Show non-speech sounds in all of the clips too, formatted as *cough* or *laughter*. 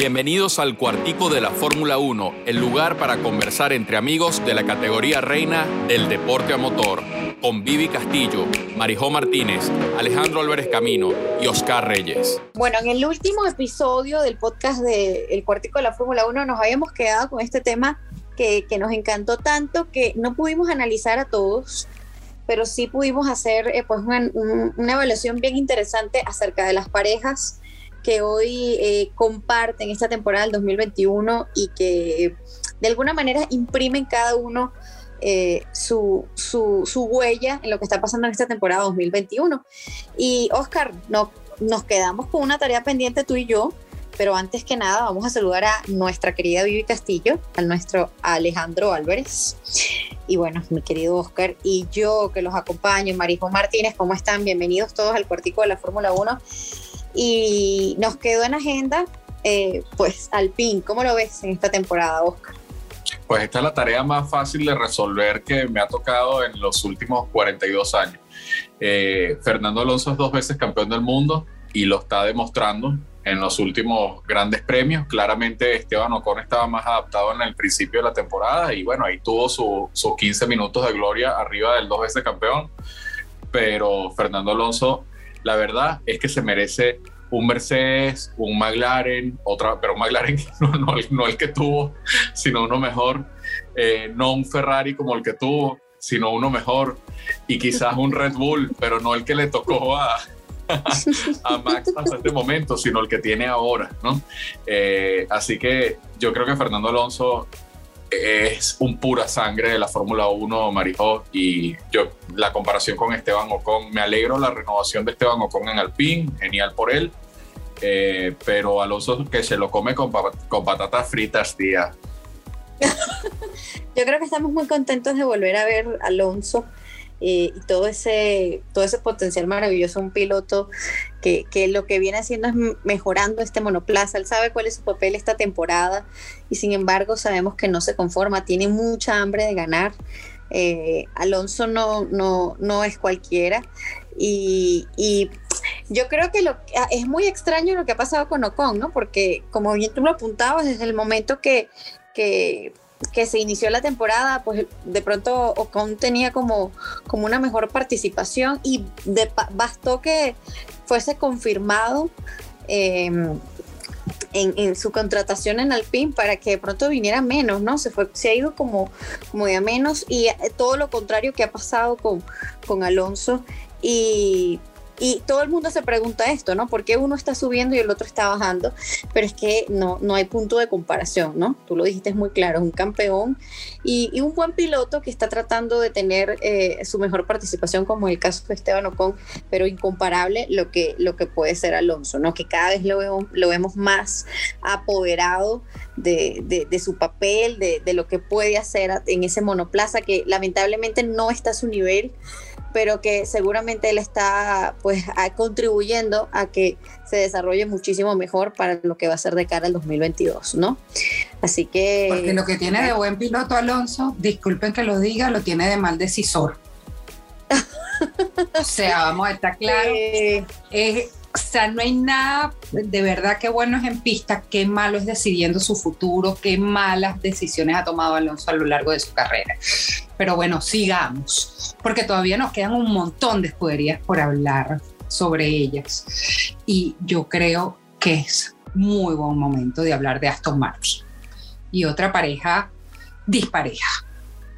Bienvenidos al Cuartico de la Fórmula 1, el lugar para conversar entre amigos de la categoría reina del deporte a motor, con Vivi Castillo, Marijó Martínez, Alejandro Álvarez Camino y Oscar Reyes. Bueno, en el último episodio del podcast de El Cuartico de la Fórmula 1 nos habíamos quedado con este tema que, nos encantó tanto que no pudimos analizar a todos, pero sí pudimos hacer eh, pues una, una evaluación bien interesante acerca de las parejas que hoy eh, comparten esta temporada del 2021 y que de alguna manera imprimen cada uno eh, su, su, su, huella en lo que está pasando en esta temporada 2021. Y Oscar, no, nos quedamos con una tarea pendiente tú y yo, pero antes que nada vamos a saludar a nuestra querida Vivi Castillo, a nuestro Alejandro Álvarez. Y bueno, mi querido Oscar y yo que los acompaño, Marijo Martínez, ¿cómo están? Bienvenidos todos al cuartico de la Fórmula 1 y nos quedó en agenda eh, pues Alpine. ¿Cómo lo ves en esta temporada, Oscar? Pues esta es la tarea más fácil de resolver que me ha tocado en los últimos 42 años. Eh, Fernando Alonso es dos veces campeón del mundo y lo está demostrando en los últimos grandes premios. Claramente Esteban Ocon estaba más adaptado en el principio de la temporada y bueno, ahí tuvo sus 15 minutos de gloria arriba del dos veces campeón. Pero Fernando Alonso la verdad es que se merece un Mercedes, un McLaren, otra, pero un McLaren *laughs* no, el que tuvo, sino uno mejor, eh, no un Ferrari como el que tuvo, sino uno mejor, y quizás un Red Bull, pero no el que le tocó a, *laughs* Max hasta este momento, sino el que tiene ahora, ¿no? Eh, así que yo creo que Fernando Alonso es un pura sangre de la Fórmula 1, Marijó, y yo la comparación con Esteban Ocon, me alegro la renovación de Esteban Ocon en Alpine, genial por él, eh, pero Alonso que se lo come con, con patatas fritas, tía. *laughs* yo creo que estamos muy contentos de volver a ver Alonso eh, y todo ese, todo ese potencial maravilloso, un piloto que, que, lo que viene haciendo es mejorando este monoplaza, él sabe cuál es su papel esta temporada y sin embargo sabemos que no se conforma, tiene mucha hambre de ganar. Eh, Alonso no, no, no es cualquiera y, y yo creo que lo, ah, es muy extraño lo que ha pasado con Ocon, ¿no? Porque como bien tú lo apuntabas, desde el momento que, que que se inició la temporada, pues de pronto Ocon tenía como, como una mejor participación y bastó que fuese confirmado em, en, su contratación en Alpine para que de pronto viniera menos, ¿no? Se, fue, se ha ido como, como de a menos y eh, todo lo contrario que ha pasado con, con Alonso y y todo el mundo se pregunta esto, ¿no? ¿Por qué uno está subiendo y el otro está bajando? Pero es que no, no hay punto de comparación, ¿no? Tú lo dijiste muy claro, un campeón y, un buen piloto que está tratando de tener eh, su mejor participación, como el caso de Esteban Ocon, pero incomparable lo que, lo que puede ser Alonso, ¿no? Que cada vez lo vemos, lo vemos más apoderado de, de, su papel, de, de lo que puede hacer en ese monoplaza que lamentablemente no está a su nivel pero que seguramente él está pues contribuyendo a que se desarrolle muchísimo mejor para lo que va a ser de cara al 2022, ¿no? Así que... Porque lo que tiene de buen piloto Alonso, disculpen que lo diga, lo tiene de mal decisor. *laughs* o sea, vamos a estar claros. Es, o sea, no hay nada de verdad que bueno es en pista, qué malo es decidiendo su futuro, qué malas decisiones ha tomado Alonso a lo largo de su carrera. Pero bueno, sigamos, porque todavía nos quedan un montón de escuderías por hablar sobre ellas. Y yo creo que es muy buen momento de hablar de Aston Martin y otra pareja dispareja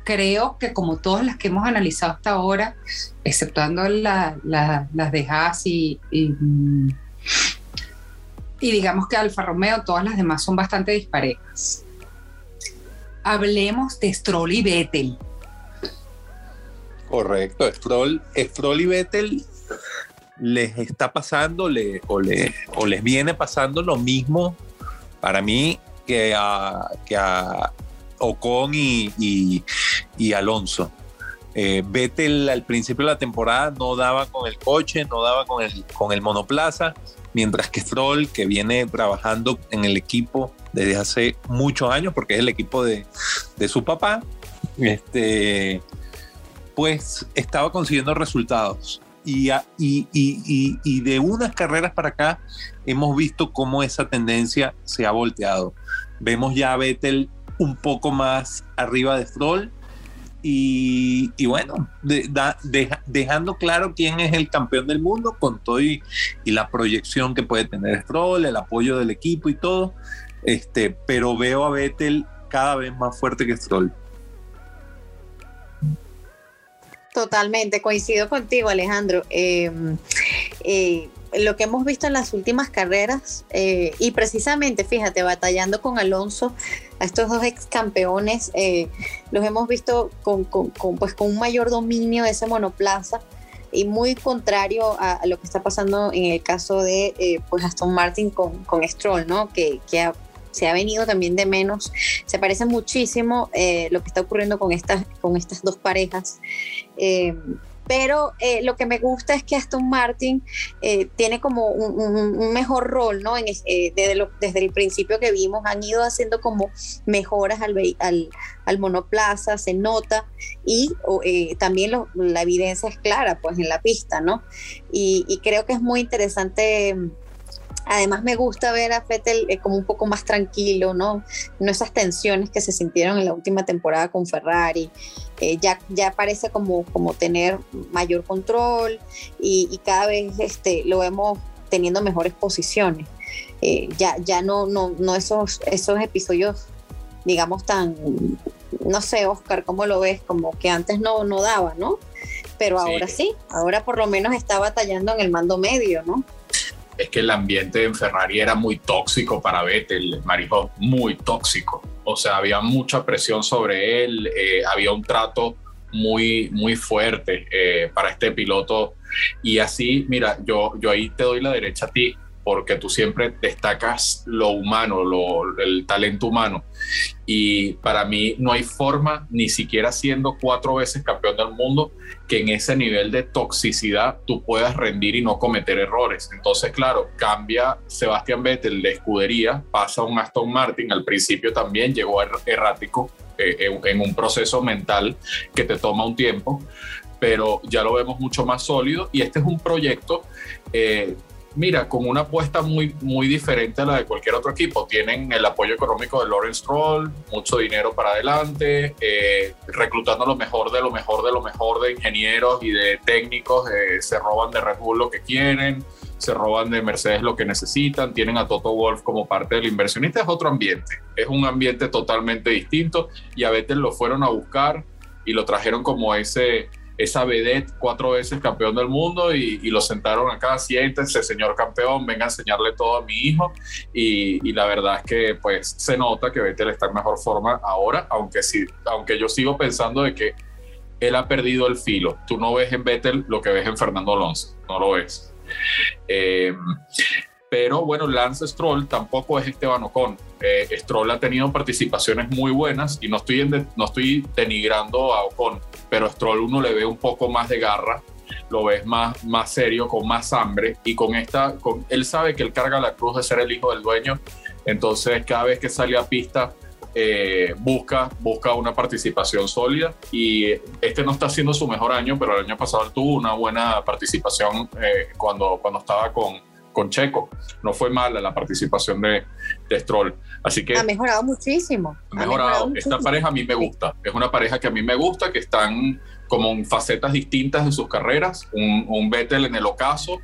creo que como todas las que hemos analizado hasta ahora, exceptuando las de Haas y, y, digamos que Alfa Romeo, todas las demás son bastante disparejas. Hablemos de Stroll y Vettel. Correcto, Stroll, Stroll y Vettel les está pasando le, o, o les viene pasando lo mismo para mí que a, que a Ocon y, Alonso. Eh, Vettel al principio de la temporada no daba con el coche, no daba con el, con el monoplaza, mientras que Stroll, que viene trabajando en el equipo desde hace muchos años, porque es el equipo de, de su papá, este, pues estaba consiguiendo resultados. y, y, y, y, de unas carreras para acá hemos visto cómo esa tendencia se ha volteado. Vemos ya a Vettel un poco más arriba de Stroll y, bueno, dejando claro quién es el campeón del mundo con todo y, la proyección que puede tener Stroll, el apoyo del equipo y todo. Este, pero veo a Vettel cada vez más fuerte que Stroll. Totalmente, coincido contigo, Alejandro. Em, eh, lo que hemos visto en las últimas carreras, eh, y precisamente, fíjate, batallando con Alonso, a estos dos ex campeones, eh, los hemos visto con, pues, con un mayor dominio de ese monoplaza y muy contrario a, lo que está pasando en el caso de pues Aston Martin con, con Stroll, ¿no? Que, que se ha venido también de menos. Se parece muchísimo eh, lo que está ocurriendo con estas, con estas dos parejas. Eh, pero eh, lo que me gusta es que Aston Martin tiene como un, mejor rol, ¿no? desde, desde, el principio que vimos, han ido haciendo como mejoras al, al, monoplaza, se nota, y también la evidencia es clara, pues, en la pista, ¿no? Y, y creo que es muy interesante Además me gusta ver a Fettel eh, como un poco más tranquilo, ¿no? No esas tensiones que se sintieron en la última temporada con Ferrari. Eh, ya, ya parece como, como tener mayor control y, cada vez este, lo vemos teniendo mejores posiciones. Eh, ya, ya no, no, no esos, esos episodios, digamos, tan, no sé, Oscar, ¿cómo lo ves? Como que antes no, no daba, ¿no? Pero ahora sí, ahora por lo menos está batallando en el mando medio, ¿no? Es que el ambiente en Ferrari era muy tóxico para Vettel, Marijo, muy tóxico. O sea, había mucha presión sobre él, eh, había un trato muy, muy fuerte eh, para este piloto. Y así, mira, yo, yo ahí te doy la derecha a ti porque tú siempre destacas lo humano, lo, el talento humano. Y para mí no hay forma, ni siquiera siendo cuatro veces campeón del mundo, que en ese nivel de toxicidad tú puedas rendir y no cometer errores. Entonces, claro, cambia Sebastián Vettel de escudería, pasa un Aston Martin, al principio también llegó er, errático eh, en, un proceso mental que te toma un tiempo, pero ya lo vemos mucho más sólido y este es un proyecto eh, mira, con una apuesta muy, muy diferente a la de cualquier otro equipo. Tienen el apoyo económico de Lawrence Stroll, mucho dinero para adelante, eh, reclutando lo mejor de lo mejor de lo mejor de ingenieros y de técnicos. Eh, se roban de Red Bull lo que quieren, se roban de Mercedes lo que necesitan. Tienen a Toto Wolf como parte del inversionista. Es otro ambiente, es un ambiente totalmente distinto y a Vettel lo fueron a buscar y lo trajeron como ese esa vedette cuatro veces campeón del mundo y, lo sentaron acá, siéntese señor campeón, venga a enseñarle todo a mi hijo y, la verdad es que pues se nota que Vettel está en mejor forma ahora, aunque, sí, aunque yo sigo pensando de que él ha perdido el filo. Tú no ves en Vettel lo que ves en Fernando Alonso, no lo ves. Eh, pero bueno, Lance Stroll tampoco es Esteban Ocon. Eh, Stroll ha tenido participaciones muy buenas y no estoy, no estoy denigrando a Ocon, pero Stroll uno le ve un poco más de garra, lo ves más, más serio, con más hambre y con esta, él sabe que él carga la cruz de ser el hijo del dueño, entonces cada vez que sale a pista eh, busca, busca una participación sólida y este no está haciendo su mejor año, pero el año pasado tuvo una buena participación eh, cuando, cuando estaba con, con Checo. No fue mala la participación de, de Stroll. Así que... Ha mejorado muchísimo. Ha mejorado. Esta pareja a mí me gusta. Es una pareja que a mí me gusta, que están como en facetas distintas de sus carreras. Un, un Vettel en el ocaso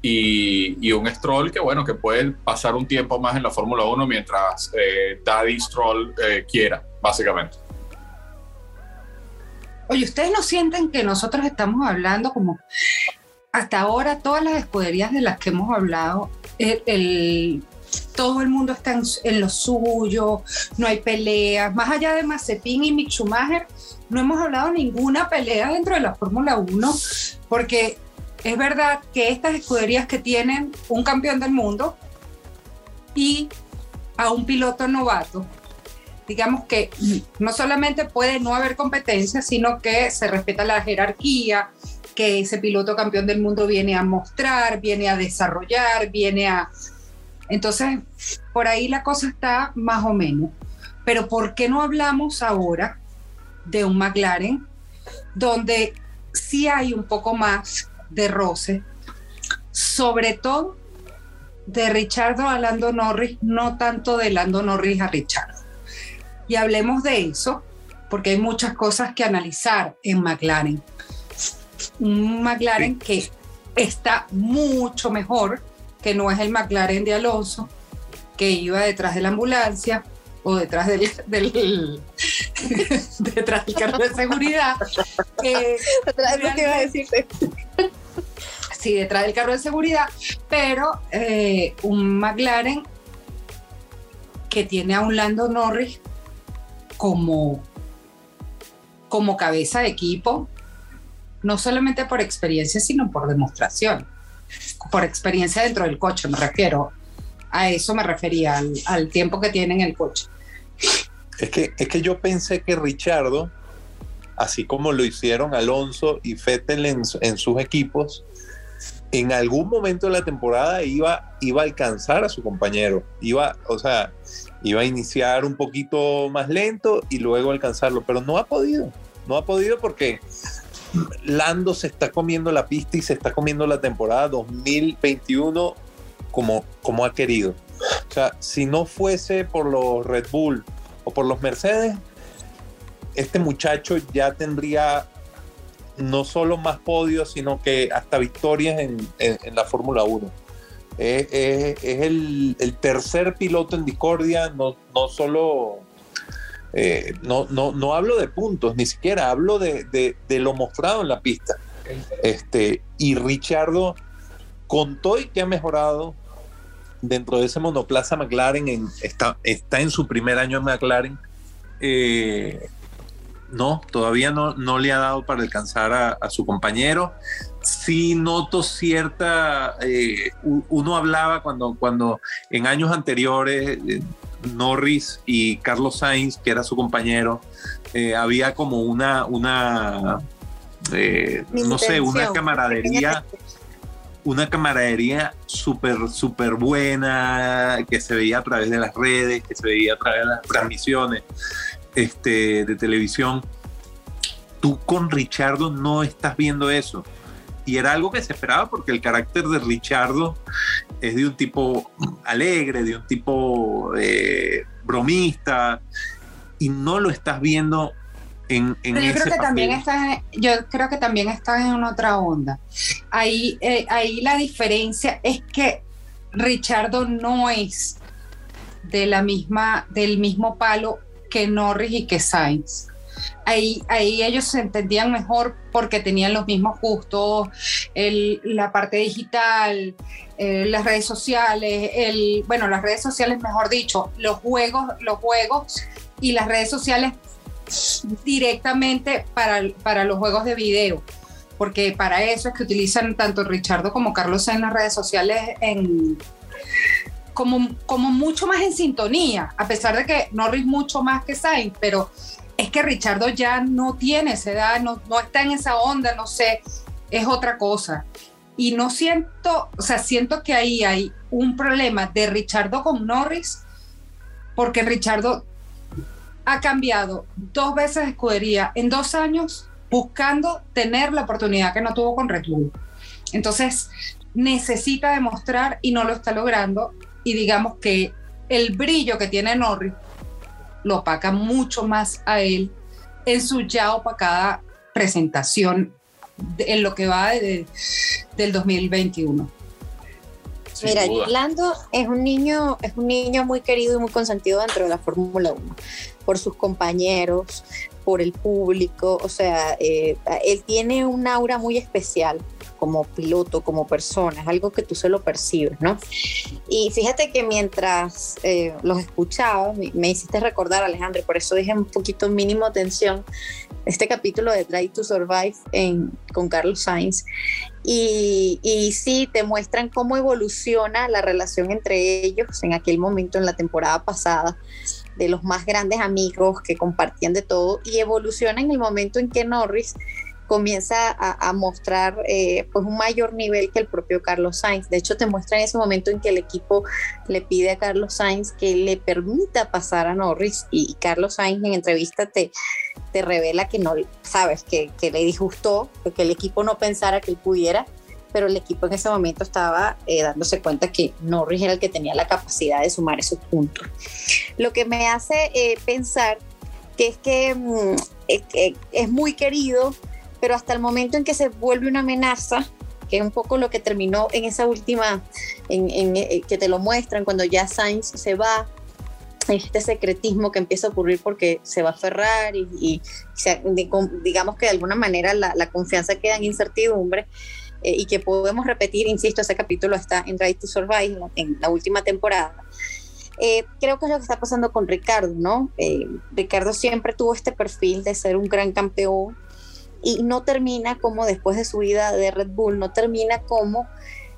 y, y, un Stroll que, bueno, que puede pasar un tiempo más en la Fórmula 1 mientras eh, Daddy Stroll eh, quiera, básicamente. Oye, ¿ustedes no sienten que nosotros estamos hablando como hasta ahora todas las escuderías de las que hemos hablado, todo el mundo está en, lo suyo, no hay peleas. Más allá de Mazepin y Mick Schumacher, no hemos hablado ninguna pelea dentro de la Fórmula 1, porque es verdad que estas escuderías que tienen un campeón del mundo y a un piloto novato, digamos que no solamente puede no haber competencia, sino que se respeta la jerarquía, que ese piloto campeón del mundo viene a mostrar, viene a desarrollar, viene a... Entonces, por ahí la cosa está más o menos. Pero ¿por qué no hablamos ahora de un McLaren donde sí hay un poco más de roce, sobre todo de Richardo a Lando Norris, no tanto de Lando Norris a Richardo. Y hablemos de eso, porque hay muchas cosas que analizar en McLaren. Un McLaren que está mucho mejor, que no es el McLaren de Alonso, que iba detrás de la ambulancia o detrás del, *laughs* detrás del carro de seguridad. Eh, iba a decirte sí, detrás del carro de seguridad, pero eh, un McLaren que tiene a un Lando Norris como, como cabeza de equipo, no solamente por experiencia, sino por demostración, por experiencia dentro del coche, me refiero. A eso me refería, al, tiempo que tiene en el coche. Es que, es que yo pensé que Richardo, así como lo hicieron Alonso y Fettel en, en sus equipos, en algún momento de la temporada iba, iba a alcanzar a su compañero. Iba, o sea, iba a iniciar un poquito más lento y luego alcanzarlo, pero no ha podido. No ha podido porque Lando se está comiendo la pista y se está comiendo la temporada 2021 como, como ha querido. O sea, si no fuese por los Red Bull o por los Mercedes, este muchacho ya tendría no solo más podios, sino que hasta victorias en, la Fórmula 1. Es, el, tercer piloto en discordia, no, no solo, eh, no, no, no, hablo de puntos, ni siquiera hablo de, lo mostrado en la pista. Este, y Richardo contó y que ha mejorado dentro de ese monoplaza McLaren, en, está, está en su primer año en McLaren. Eh, no, todavía no, no le ha dado para alcanzar a, su compañero. Sí noto cierta, eh, uno hablaba cuando, cuando en años anteriores Norris y Carlos Sainz, que era su compañero, eh, había como una, una no sé, una camaradería una camaradería súper, súper buena, que se veía a través de las redes, que se veía a través de las transmisiones este, de televisión, tú con Richardo no estás viendo eso. Y era algo que se esperaba porque el carácter de Richardo es de un tipo alegre, de un tipo eh, bromista, y no lo estás viendo en, en yo creo que también está yo creo que también está en otra onda ahí eh, ahí la diferencia es que Richardo no es de la misma del mismo palo que Norris y que Sainz. Ahí, ahí ellos se entendían mejor porque tenían los mismos gustos, la parte digital, eh, las redes sociales, el, bueno, las redes sociales, mejor dicho, los juegos, los juegos y las redes sociales directamente para, para los juegos de video porque para eso es que utilizan tanto Richardo como Carlos en las redes sociales en, como, mucho más en sintonía, a pesar de que Norris mucho más que Sainz, pero es que Richardo ya no tiene esa edad, no, no está en esa onda, no sé, es otra cosa. Y no siento, o sea, siento que ahí hay un problema de Richardo con Norris, porque Richardo ha cambiado dos veces de escudería en dos años buscando tener la oportunidad que no tuvo con Red Bull. Entonces, necesita demostrar y no lo está logrando y digamos que el brillo que tiene Norris lo opaca mucho más a él en su ya opacada presentación en lo que va de, del 2021. Mira, Lando es un niño, es un niño muy querido y muy consentido dentro de la Fórmula 1, por sus compañeros, por el público, o sea, eh, él tiene un aura muy especial como piloto, como persona, es algo que tú se lo percibes, ¿no? Y fíjate que mientras eh, los escuchaba, me, hiciste recordar, Alejandro, por eso dije un poquito mínimo tensión, este capítulo de Try to Survive con Carlos Sainz. Y, y sí, te muestran cómo evoluciona la relación entre ellos en aquel momento, en la temporada pasada de los más grandes amigos que compartían de todo y evoluciona en el momento en que Norris comienza a, mostrar eh, pues un mayor nivel que el propio Carlos Sainz. De hecho, te muestra en ese momento en que el equipo le pide a Carlos Sainz que le permita pasar a Norris y, Carlos Sainz en entrevista te, te revela que no, sabes, que, que le disgustó, que el equipo no pensara que él pudiera pero el equipo en ese momento estaba eh, dándose cuenta que Norris era el que tenía la capacidad de sumar esos puntos. Lo que me hace eh, pensar que es que mm, es muy querido, pero hasta el momento en que se vuelve una amenaza, que es un poco lo que terminó en esa última, en, eh, que te lo muestran cuando ya Sainz se va, este secretismo que empieza a ocurrir porque se va a aferrar y, digamos que de alguna manera la, confianza queda en incertidumbre eh, y que podemos repetir, insisto, ese capítulo está en Right to Survive en la última temporada. Eh, creo que es lo que está pasando con Ricardo, ¿no? Ricardo siempre tuvo este perfil de ser un gran campeón, y no termina como después de su vida de Red Bull, no termina como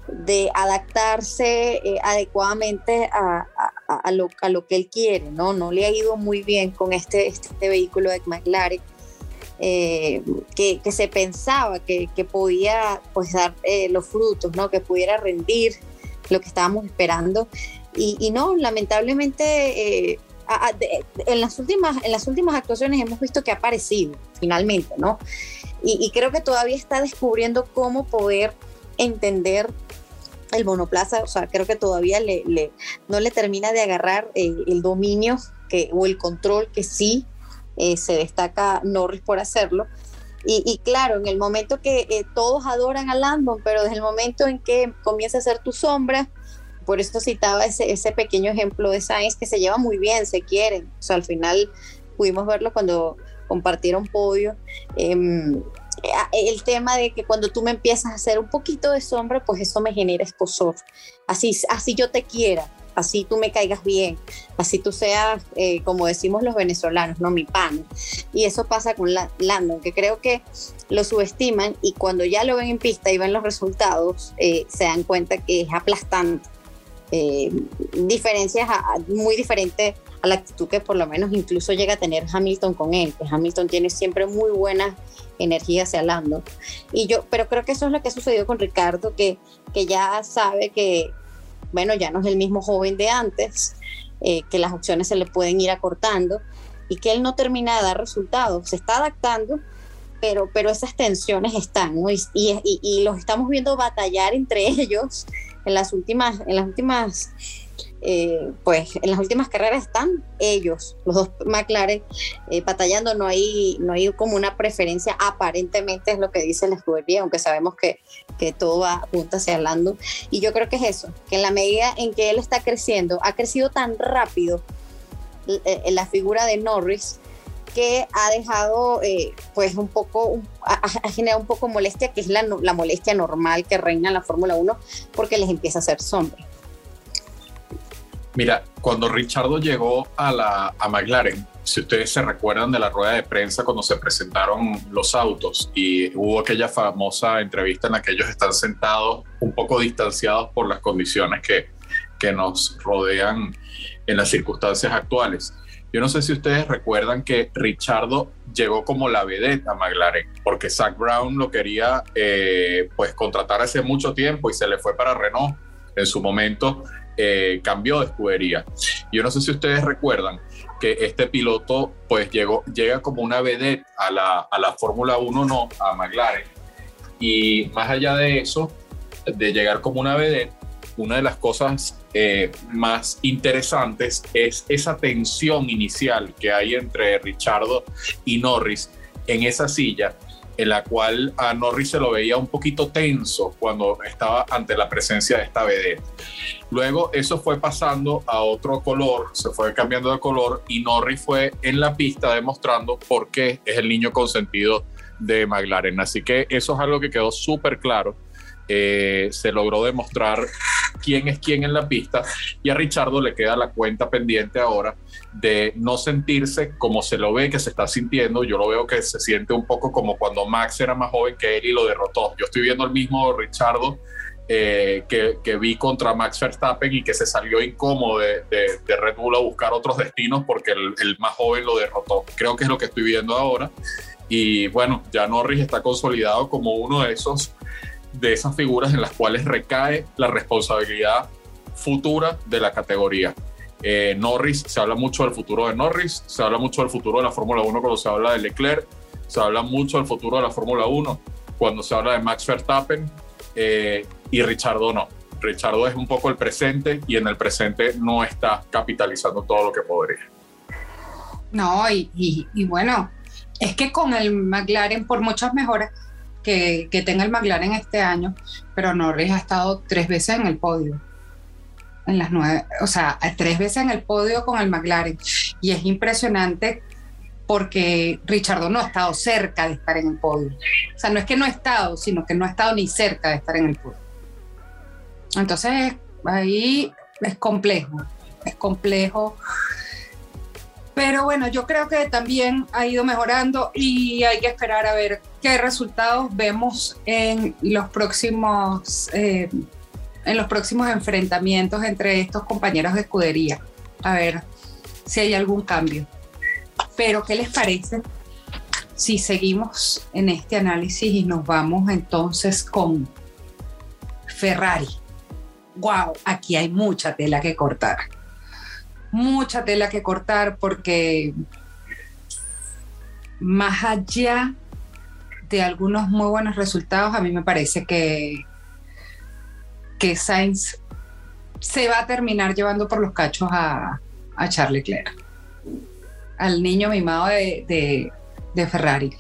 de adaptarse eh, adecuadamente a, lo, a, lo, que él quiere, ¿no? No le ha ido muy bien con este, este vehículo de McLaren, eh, que, se pensaba que, podía pues, dar eh, los frutos, ¿no? Que pudiera rendir lo que estábamos esperando. Y no, lamentablemente en, las últimas, en las últimas actuaciones hemos visto que ha aparecido finalmente, ¿no? Y, creo que todavía está descubriendo cómo poder entender el monoplaza, o sea, creo que todavía le, no le termina de agarrar eh, el dominio que, o el control que sí eh, se destaca Norris por hacerlo. Y, claro, en el momento que eh, todos adoran a Landon, pero desde el momento en que comienza a ser tu sombra, por eso citaba ese, ese pequeño ejemplo de Sainz que se lleva muy bien, se quieren. O sea, al final pudimos verlo cuando compartieron podio. Em, el tema de que cuando tú me empiezas a hacer un poquito de sombra, pues eso me genera escosor. Así, así yo te quiera, así tú me caigas bien, así tú seas, eh, como decimos los venezolanos, no mi pan. Y eso pasa con Landon, que creo que lo subestiman y cuando ya lo ven en pista y ven los resultados, eh, se dan cuenta que es aplastante eh, diferencias muy diferentes a la actitud que por lo menos incluso llega a tener Hamilton con él, que Hamilton tiene siempre muy buena energía hacia Lando. Y yo, pero creo que eso es lo que ha sucedido con Ricardo, que, que ya sabe que, bueno, ya no es el mismo joven de antes, eh, que las opciones se le pueden ir acortando y que él no termina de dar resultados, se está adaptando, pero, pero esas tensiones están, y, y, y los estamos viendo batallar entre *laughs* ellos en las últimas, en las últimas, eh, pues en las últimas carreras están ellos, los dos McLaren, eh, batallando. No hay, no hay como una preferencia, aparentemente es lo que dice el escudería, aunque sabemos que, que todo va apunta hacia Lando. Y yo creo que es eso, que en la medida en que él está creciendo, ha crecido tan rápido eh, la figura de Norris que ha dejado eh, pues un poco, ha, generado un poco molestia, que es la, molestia normal que reina en la Fórmula 1, porque les empieza a hacer sombra. Mira, cuando Richardo llegó a, la, a McLaren, si ustedes se recuerdan de la rueda de prensa cuando se presentaron los autos y hubo aquella famosa entrevista en la que ellos están sentados un poco distanciados por las condiciones que, que nos rodean en las circunstancias actuales. Yo no sé si ustedes recuerdan que Richardo llegó como la vedette a McLaren, porque Zach Brown lo quería eh, pues contratar hace mucho tiempo y se le fue para Renault. En su momento eh, cambió de escudería. Yo no sé si ustedes recuerdan que este piloto pues llegó, llega como una vedette a la, a la Fórmula 1, no, a McLaren. Y más allá de eso, de llegar como una vedette, una de las cosas eh, más interesantes es esa tensión inicial que hay entre Richardo y Norris en esa silla, en la cual a Norris se lo veía un poquito tenso cuando estaba ante la presencia de esta vedette. Luego eso fue pasando a otro color, se fue cambiando de color y Norris fue en la pista demostrando por qué es el niño consentido de McLaren. Así que eso es algo que quedó súper claro eh, se logró demostrar quién es quién en la pista y a Richardo le queda la cuenta pendiente ahora de no sentirse como se lo ve que se está sintiendo. Yo lo veo que se siente un poco como cuando Max era más joven que él y lo derrotó. Yo estoy viendo el mismo Richardo eh, que, vi contra Max Verstappen y que se salió incómodo de, Red Bull a buscar otros destinos porque el, el, más joven lo derrotó. Creo que es lo que estoy viendo ahora. Y bueno, ya Norris está consolidado como uno de esos de esas figuras en las cuales recae la responsabilidad futura de la categoría. Eh, Norris, se habla mucho del futuro de Norris, se habla mucho del futuro de la Fórmula 1 cuando se habla de Leclerc, se habla mucho del futuro de la Fórmula 1 cuando se habla de Max Verstappen eh, y Richardo no. Richardo es un poco el presente y en el presente no está capitalizando todo lo que podría. No, y, bueno, es que con el McLaren, por muchas mejoras que, tenga el McLaren este año, pero Norris ha estado tres veces en el podio. En las nueve, o sea, tres veces en el podio con el McLaren. Y es impresionante porque Richardo no ha estado cerca de estar en el podio. O sea, no es que no ha estado, sino que no ha estado ni cerca de estar en el podio. Entonces, ahí es complejo, es complejo. Pero bueno, yo creo que también ha ido mejorando y hay que esperar a ver qué resultados vemos en los próximos, eh, en los próximos enfrentamientos entre estos compañeros de escudería. A ver si hay algún cambio. Pero, ¿qué les parece si seguimos en este análisis y nos vamos entonces con Ferrari? ¡Wow! Aquí hay mucha tela que cortar. Mucha tela que cortar porque más allá de algunos muy buenos resultados, a mí me parece que, que Sainz se va a terminar llevando por los cachos a, a Charles Leclerc al niño mimado de, de, Ferrari.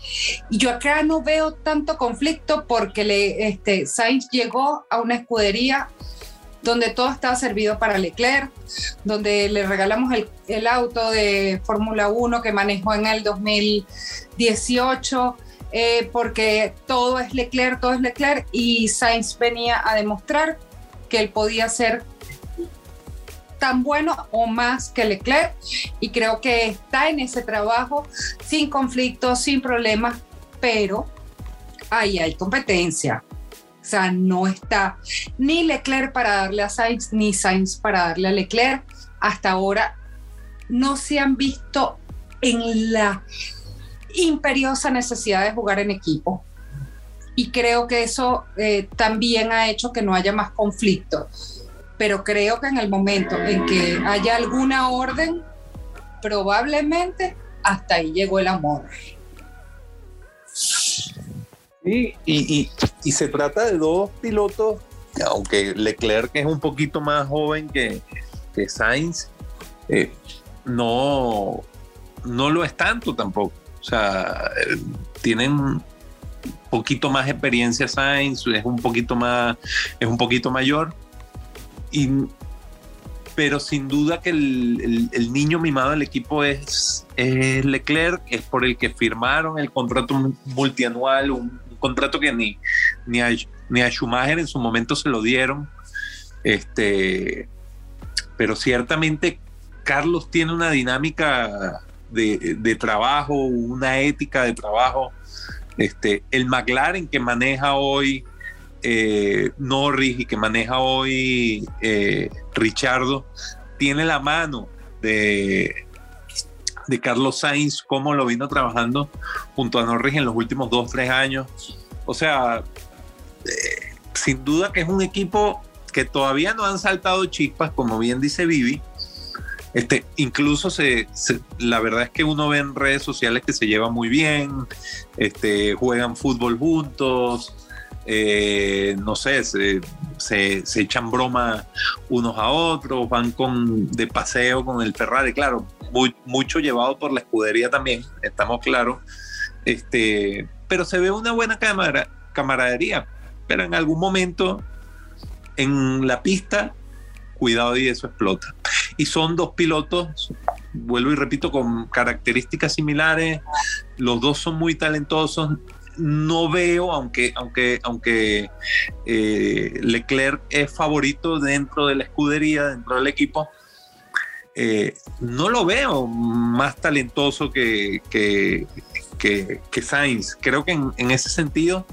Y yo acá no veo tanto conflicto porque le, este, Sainz llegó a una escudería donde todo estaba servido para Leclerc, donde le regalamos el, auto de Fórmula 1 que manejó en el 2018, eh, porque todo es Leclerc, todo es Leclerc, y Sainz venía a demostrar que él podía ser tan bueno o más que Leclerc y creo que está en ese trabajo sin conflictos, sin problemas, pero ahí hay competencia. Sea, no está ni Leclerc para darle a Sainz, ni Sainz para darle a Leclerc. Hasta ahora no se han visto en la imperiosa necesidad de jugar en equipo. Y creo que eso eh, también ha hecho que no haya más conflictos pero creo que en el momento en que haya alguna orden, probablemente hasta ahí llegó el amor. Y, y, y, se trata de dos pilotos, aunque Leclerc es un poquito más joven que, que Sainz, eh, no, no lo es tanto tampoco. O sea, tienen un poquito más experiencia Sainz, es un poquito más, es un poquito mayor, pero sin duda que el, niño mimado del equipo es, Leclerc, es por el que firmaron el contrato multianual, un, contrato que ni, ni, a, ni a Schumacher en su momento se lo dieron. Este, pero ciertamente Carlos tiene una dinámica de, de, trabajo, una ética de trabajo. Este, el McLaren que maneja hoy eh, Norris y que maneja hoy eh, Richardo, tiene la mano de, de Carlos Sainz, cómo lo vino trabajando junto a Norris en los últimos dos, tres años. O sea, eh, sin duda que es un equipo que todavía no han saltado chispas, como bien dice Vivi. Este, incluso se, la verdad es que uno ve en redes sociales que se llevan muy bien, este, juegan fútbol juntos, eh, no sé, se, se, echan broma unos a otros, van con, de paseo con el Ferrari, claro, mucho llevado por la escudería también, estamos claros, este, pero se ve una buena camaradería, pero en algún momento en la pista, cuidado y eso explota. Y son dos pilotos, vuelvo y repito, con características similares, los dos son muy talentosos, no veo, aunque, aunque, aunque eh, Leclerc es favorito dentro de la escudería, dentro del equipo, eh, no lo veo más talentoso que, que, que, Sainz. Creo que en, ese sentido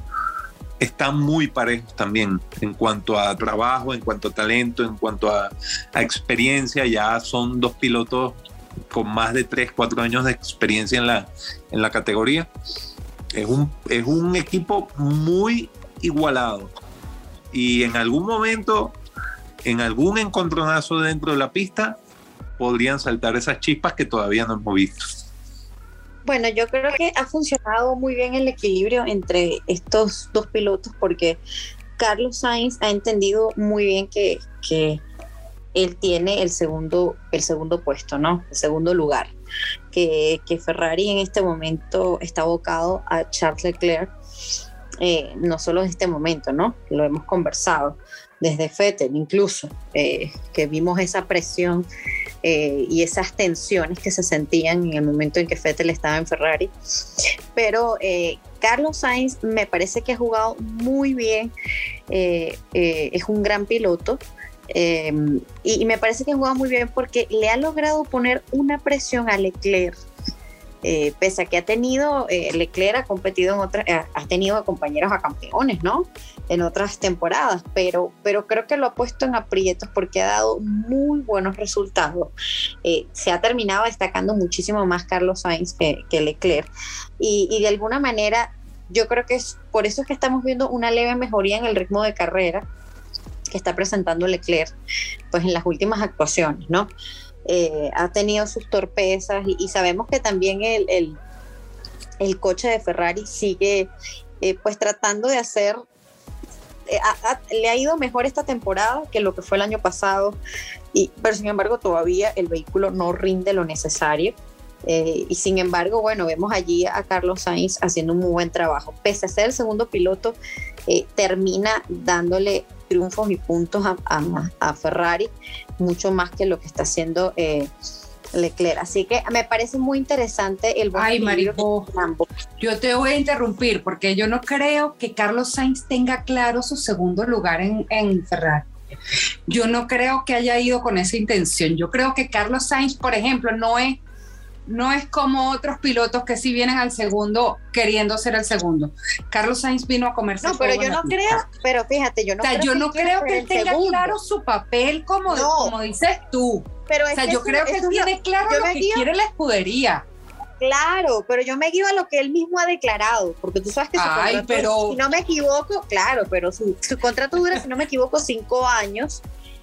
están muy parejos también en cuanto a trabajo, en cuanto a talento, en cuanto a, a experiencia. Ya son dos pilotos con más de 3, 4 años de experiencia en la, en la categoría es un, es un equipo muy igualado. Y en algún momento, en algún encontronazo dentro de la pista, podrían saltar esas chispas que todavía no hemos visto. Bueno, yo creo que ha funcionado muy bien el equilibrio entre estos dos pilotos porque Carlos Sainz ha entendido muy bien que, que él tiene el segundo, el segundo puesto, ¿no? El segundo lugar. Que, que Ferrari en este momento está abocado a Charles Leclerc, eh, no solo en este momento, ¿no? Lo hemos conversado desde Fettel incluso, eh, que vimos esa presión eh, y esas tensiones que se sentían en el momento en que Fettel estaba en Ferrari. Pero Carlos Sainz me parece que ha jugado muy bien, es un gran piloto, Em, y, me parece que juega muy bien porque le ha logrado poner una presión a Leclerc. Eh, pese a que ha tenido, eh, Leclerc ha competido en otras, eh, ha tenido compañeros a campeones, ¿no? En otras temporadas, pero, pero creo que lo ha puesto en aprietos porque ha dado muy buenos resultados. se ha terminado destacando muchísimo más Carlos Sainz que, que Leclerc. Y, y de alguna manera, yo creo que es por eso es que estamos viendo una leve mejoría en el ritmo de carrera que está presentando Leclerc pues en las últimas actuaciones, ¿no? Eh, ha tenido sus torpezas y, sabemos que también el, el, coche de Ferrari sigue eh, pues tratando de hacer eh, le ha ido mejor esta temporada que lo que fue el año pasado, y, pero sin embargo todavía el vehículo no rinde lo necesario. y sin embargo, bueno, vemos allí a Carlos Sainz haciendo un muy buen trabajo. Pese a ser el segundo piloto, termina dándole triunfos y puntos a, Ferrari, mucho más que lo que está haciendo eh, Leclerc. Así que me parece muy interesante el Ay, Marijo, yo te voy a interrumpir porque yo no creo que Carlos Sainz tenga claro su segundo lugar en, en Ferrari. Yo no creo que haya ido con esa intención. Yo creo que Carlos Sainz, por ejemplo, no es no es como otros pilotos que sí vienen al segundo queriendo ser el segundo. Carlos Sainz vino a comerse. No, pero yo no creo, pero fíjate, yo no creo. yo no creo que él tenga claro su papel como, como dices tú. Pero o sea, yo creo que él tiene claro lo que quiere la escudería. Claro, pero yo me guío a lo que él mismo ha declarado, porque tú sabes que su Ay, pero... si no me equivoco, claro, pero su, su contrato dura, si no me equivoco, cinco años,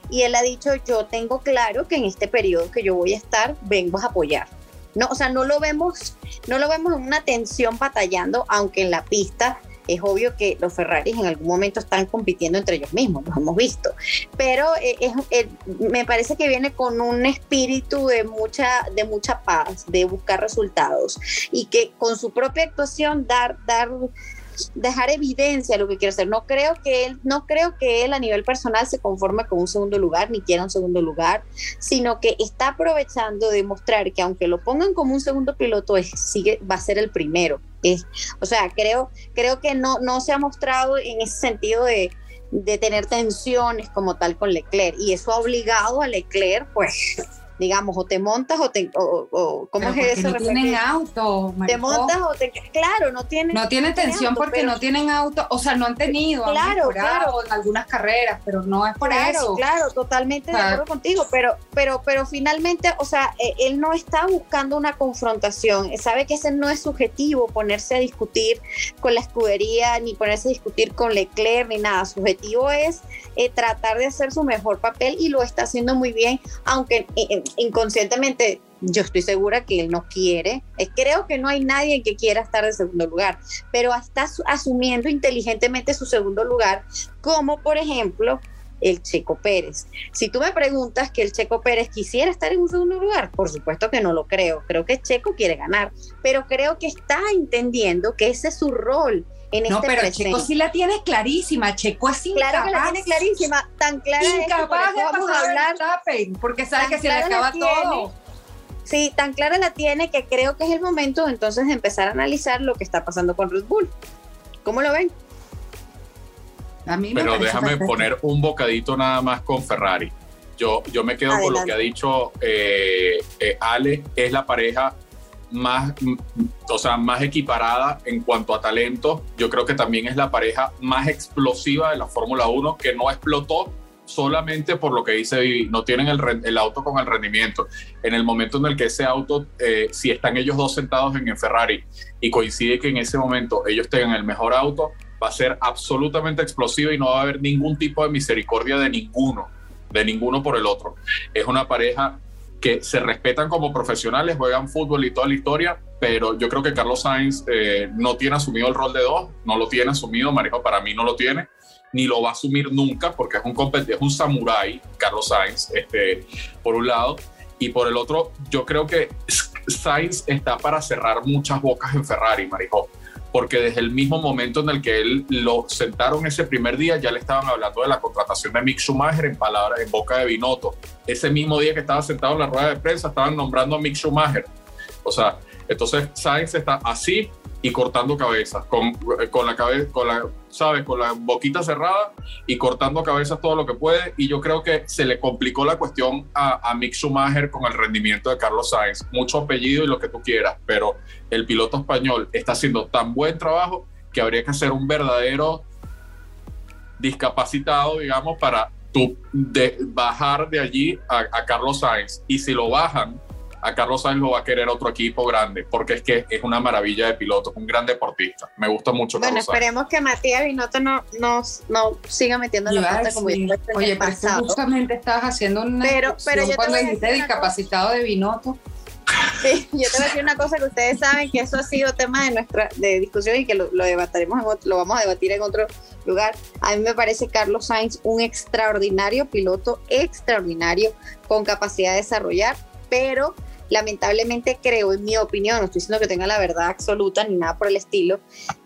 y él ha dicho, yo tengo claro que en este periodo que yo voy a estar, vengo a apoyar. No, o sea, no lo vemos, no lo vemos en una tensión batallando, aunque en la pista es obvio que los Ferraris en algún momento están compitiendo entre ellos mismos, los hemos visto. Pero eh, es, me parece que viene con un espíritu de mucha, de mucha paz, de buscar resultados y que con su propia actuación dar, dar dejar evidencia lo que quiere hacer. No creo que él, no creo que él a nivel personal se conforme con un segundo lugar, ni quiera un segundo lugar, sino que está aprovechando de mostrar que aunque lo pongan como un segundo piloto, es, sigue, va a ser el primero. O sea, creo, creo que no, no se ha mostrado en ese sentido de, de tener tensiones como tal con Leclerc. Y eso ha obligado a Leclerc, pues, digamos, o te montas o te... O, ¿Cómo es eso? No tienen auto. Te montas o te... Claro, no tienen... No tienen tensión porque no tienen auto, o sea, no han tenido, claro, claro. en algunas carreras, pero no es por eso. Claro, totalmente de acuerdo contigo, pero, pero, pero finalmente, o sea, e, él no está buscando una confrontación, sabe que ese no es subjetivo, ponerse a discutir con la escudería, ni ponerse a discutir con Leclerc, ni nada, su objetivo es eh, tratar de hacer su mejor papel y lo está haciendo muy bien, aunque... Eh, inconscientemente yo estoy segura que él no quiere. Eh, creo que no hay nadie que quiera estar de segundo lugar, pero está asumiendo inteligentemente su segundo lugar, como por ejemplo el Checo Pérez. Si tú me preguntas que el Checo Pérez quisiera estar en un segundo lugar, por supuesto que no lo creo. Creo que Checo quiere ganar, pero creo que está entendiendo que ese es su rol no, este pero Checo sí la tiene clarísima. Checo es incapaz. Claro que la tiene clarísima. Tan clara incapaz es que de vamos a hablar. porque sabe que se le acaba todo. Sí, tan clara la tiene que creo que es el momento entonces de empezar a analizar lo que está pasando con Red Bull. ¿Cómo lo ven? A mí Pero déjame poner un bocadito nada más con Ferrari. Yo, yo me quedo con lo que ha dicho eh, eh, Ale, es la pareja más, o sea, más equiparada en cuanto a talento. Yo creo que también es la pareja más explosiva de la Fórmula 1 que no explotó solamente por lo que dice no tienen el, el, auto con el rendimiento. En el momento en el que ese auto, eh, si están ellos dos sentados en el Ferrari y coincide que en ese momento ellos tengan el mejor auto, va a ser absolutamente explosivo y no va a haber ningún tipo de misericordia de ninguno, de ninguno por el otro. Es una pareja que se respetan como profesionales, juegan fútbol y toda la historia, pero yo creo que Carlos Sainz eh, no tiene asumido el rol de dos, no lo tiene asumido, Marijo para mí no lo tiene, ni lo va a asumir nunca porque es un, es un samurái, Carlos Sainz, este, por un lado, y por el otro, yo creo que Sainz está para cerrar muchas bocas en Ferrari, Marijo porque desde el mismo momento en el que él lo sentaron ese primer día, ya le estaban hablando de la contratación de Mick Schumacher en palabras, en boca de Binotto. Ese mismo día que estaba sentado en la rueda de prensa, estaban nombrando a Mick Schumacher. O sea, entonces Sainz está así y cortando cabezas, con, con la cabeza, con la, ¿sabes? Con la boquita cerrada y cortando cabezas todo lo que puede. Y yo creo que se le complicó la cuestión a, a Mick Schumacher con el rendimiento de Carlos Sainz. Mucho apellido y lo que tú quieras, pero el piloto español está haciendo tan buen trabajo que habría que hacer un verdadero discapacitado, digamos, para de, bajar de allí a Carlos Sainz. Y si lo bajan, a Carlos Sainz lo va a querer otro equipo grande, porque es que es una maravilla de piloto, un gran deportista. Me gusta mucho bueno, esperemos que Matías Binotto no, no, no siga metiendo la pata como sí. Oye, pero justamente estabas haciendo una pero, pero yo cuando dijiste discapacitado de Binotto. Sí, yo te voy a decir una cosa que ustedes saben que eso ha sido tema de nuestra de discusión y que lo, lo debataremos en otro, lo vamos a debatir en otro lugar. A mí me parece Carlos Sainz un extraordinario piloto, extraordinario, con capacidad de desarrollar, pero lamentablemente creo, en mi opinión, no estoy diciendo que tenga la verdad absoluta ni nada por el estilo,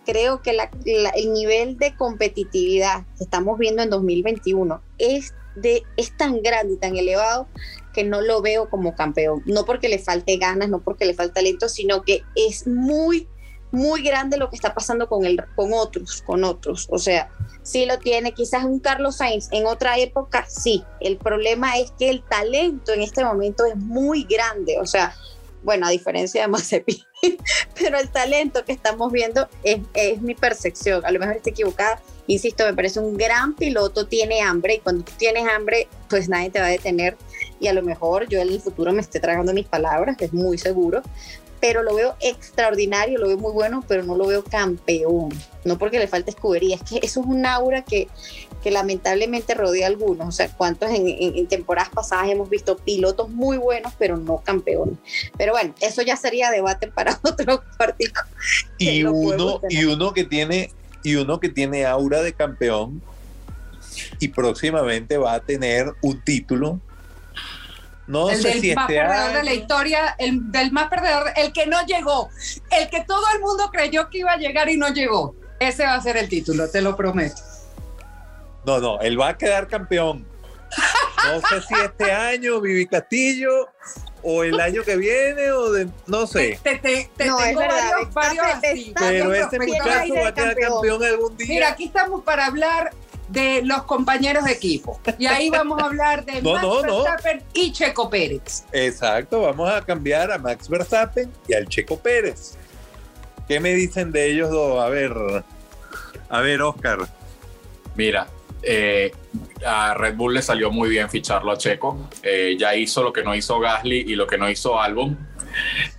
creo que la, el nivel de competitividad que estamos viendo en 2021 es, de, es tan grande y tan elevado que no lo veo como campeón. No porque le falte ganas, no porque le falte talento, sino que es muy, muy grande lo que está pasando con, el, con otros, con otros. O sea, sí lo tiene, quizás un Carlos Sainz en otra época, sí. El problema es que el talento en este momento es muy grande, o sea, bueno, a diferencia de Mazepin, *laughs* pero el talento que estamos viendo es, es, mi percepción, a lo mejor estoy equivocada, insisto, me parece un gran piloto, tiene hambre y cuando tú tienes hambre, pues nadie te va a detener. Y a lo mejor yo en el futuro me esté tragando mis palabras, que es muy seguro, pero lo veo extraordinario, lo veo muy bueno, pero no lo veo campeón. No porque le falte escudería, es que eso es un aura que, que lamentablemente rodea a algunos. O sea, cuántos en, en, en, temporadas pasadas hemos visto pilotos muy buenos, pero no campeones. Pero bueno, eso ya sería debate para *laughs* otro partido. Y uno, y uno que tiene, y uno que tiene aura de campeón y próximamente va a tener un título no el sé del si más este perdedor año... de la historia, el del más perdedor, el que no llegó, el que todo el mundo creyó que iba a llegar y no llegó. Ese va a ser el título, te lo prometo. No, no, él va a quedar campeón. No sé si este *laughs* año, Vivi Castillo, o el *laughs* año que viene, o de, no sé. Te, te, te No, tengo es varios, varios así. Pero este pero muchacho va a quedar campeón. campeón algún día. Mira, aquí estamos para hablar de los compañeros de equipo. Y ahí vamos a hablar de *laughs* No, Max no, no. Verstappen y Checo Pérez. Exacto, vamos a cambiar a Max Verstappen y al Checo Pérez. ¿Qué me dicen de ellos dos? A ver, a ver, Oscar. Mira, eh, a Red Bull le salió muy bien ficharlo a Checo. Eh, ya hizo lo que no hizo Gasly y lo que no hizo Albon.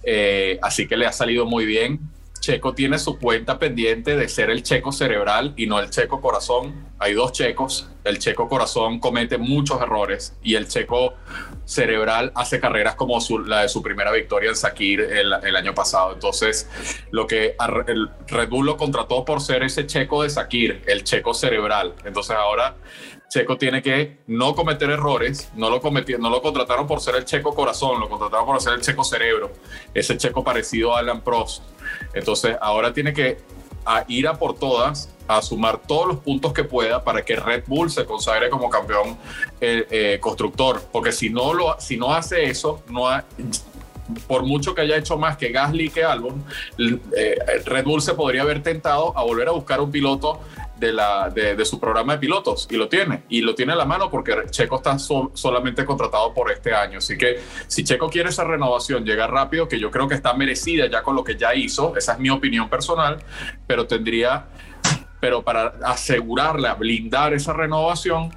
Eh, así que le ha salido muy bien. Checo tiene su cuenta pendiente de ser el checo cerebral y no el checo corazón. Hay dos checos. El checo corazón comete muchos errores y el checo cerebral hace carreras como su- la de su primera victoria en Sakir el, año pasado. Entonces, lo que el Red Bull lo contrató por ser ese checo de Sakir, el checo cerebral. Entonces, ahora Checo tiene que no cometer errores, no lo, cometi- no lo contrataron por ser el checo corazón, lo contrataron por ser el checo cerebro, ese checo parecido a Alan Prost. Entonces ahora tiene que ir a por todas, a sumar todos los puntos que pueda para que Red Bull se consagre como campeón eh, eh, constructor, porque si no, lo, si no hace eso, no ha- por mucho que haya hecho más que Gasly y que Albon, eh, Red Bull se podría haber tentado a volver a buscar un piloto de, su programa de pilotos y lo tiene. Y lo tiene a la mano porque Checo está so, solamente contratado por este año. Así que si Checo quiere esa renovación, llega rápido, que yo creo que está merecida ya con lo que ya hizo, esa es mi opinión personal, pero tendría, pero para asegurarle, blindar esa renovación,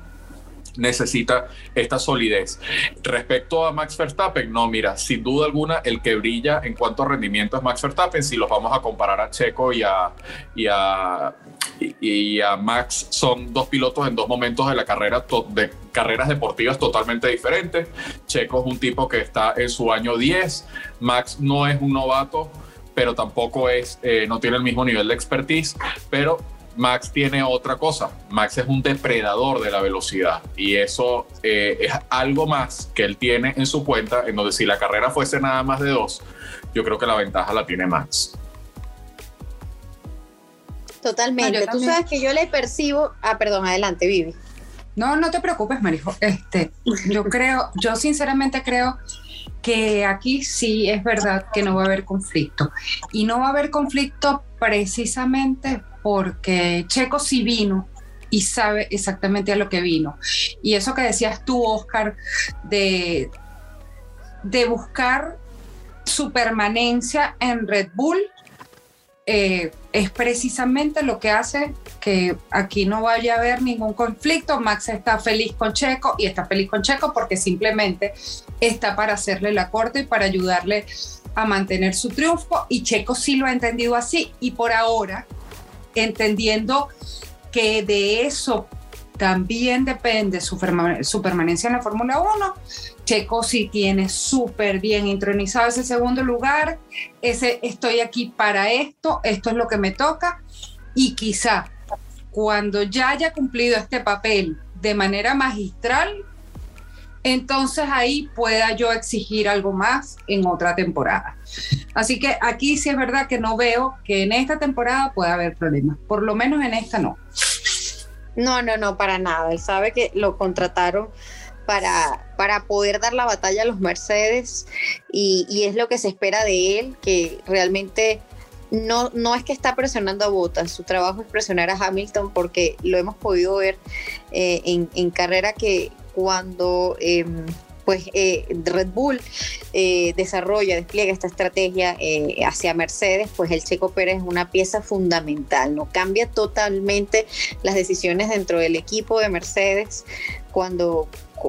necesita esta solidez. Respecto a Max Verstappen, no, mira, sin duda alguna, el que brilla en cuanto a rendimiento es Max Verstappen. Si los vamos a comparar a Checo y a, y a, y a Max, son dos pilotos en dos momentos de la carrera, de carreras deportivas totalmente diferentes. Checo es un tipo que está en su año 10, Max no es un novato pero tampoco es, eh, no tiene el mismo nivel de expertise, pero Max tiene otra cosa. Max es un depredador de la velocidad y eso eh, es algo más que él tiene en su cuenta, en donde si la carrera fuese nada más de dos, yo creo que la ventaja la tiene Max. Totalmente. Tú sabes que yo le percibo. Ah, perdón, adelante, Vivi. No, no te preocupes, Marijo. Este, yo *laughs* creo, yo sinceramente creo que aquí sí es verdad que no va a haber conflicto. Y no va a haber conflicto precisamente porque Checo sí vino y sabe exactamente a lo que vino. Y eso que decías tú, Oscar, de, de buscar su permanencia en Red Bull, eh, es precisamente lo que hace que aquí no vaya a haber ningún conflicto. Max está feliz con Checo y está feliz con Checo porque simplemente está para hacerle la corte y para ayudarle a mantener su triunfo y Checo sí lo ha entendido así y por ahora entendiendo que de eso también depende su, permanencia en la Fórmula 1. Checo sí tiene súper bien intronizado ese segundo lugar, ese estoy aquí para esto, esto es lo que me toca y quizá cuando ya haya cumplido este papel de manera magistral, entonces ahí pueda yo exigir algo más en otra temporada. Así que aquí sí es verdad que no veo que en esta temporada pueda haber problemas, por lo menos en esta no. No, no, no, para nada. Él sabe que lo contrataron para, para poder dar la batalla a los Mercedes y, y es lo que se espera de él, que realmente no, no es que está presionando a Bottas, su trabajo es presionar a Hamilton porque lo hemos podido ver eh, en, en, carrera que cuando em, pues eh, Red Bull eh, desarrolla, despliega esta estrategia eh, hacia Mercedes, pues el Checo Pérez es una pieza fundamental, no cambia totalmente las decisiones dentro del equipo de Mercedes cuando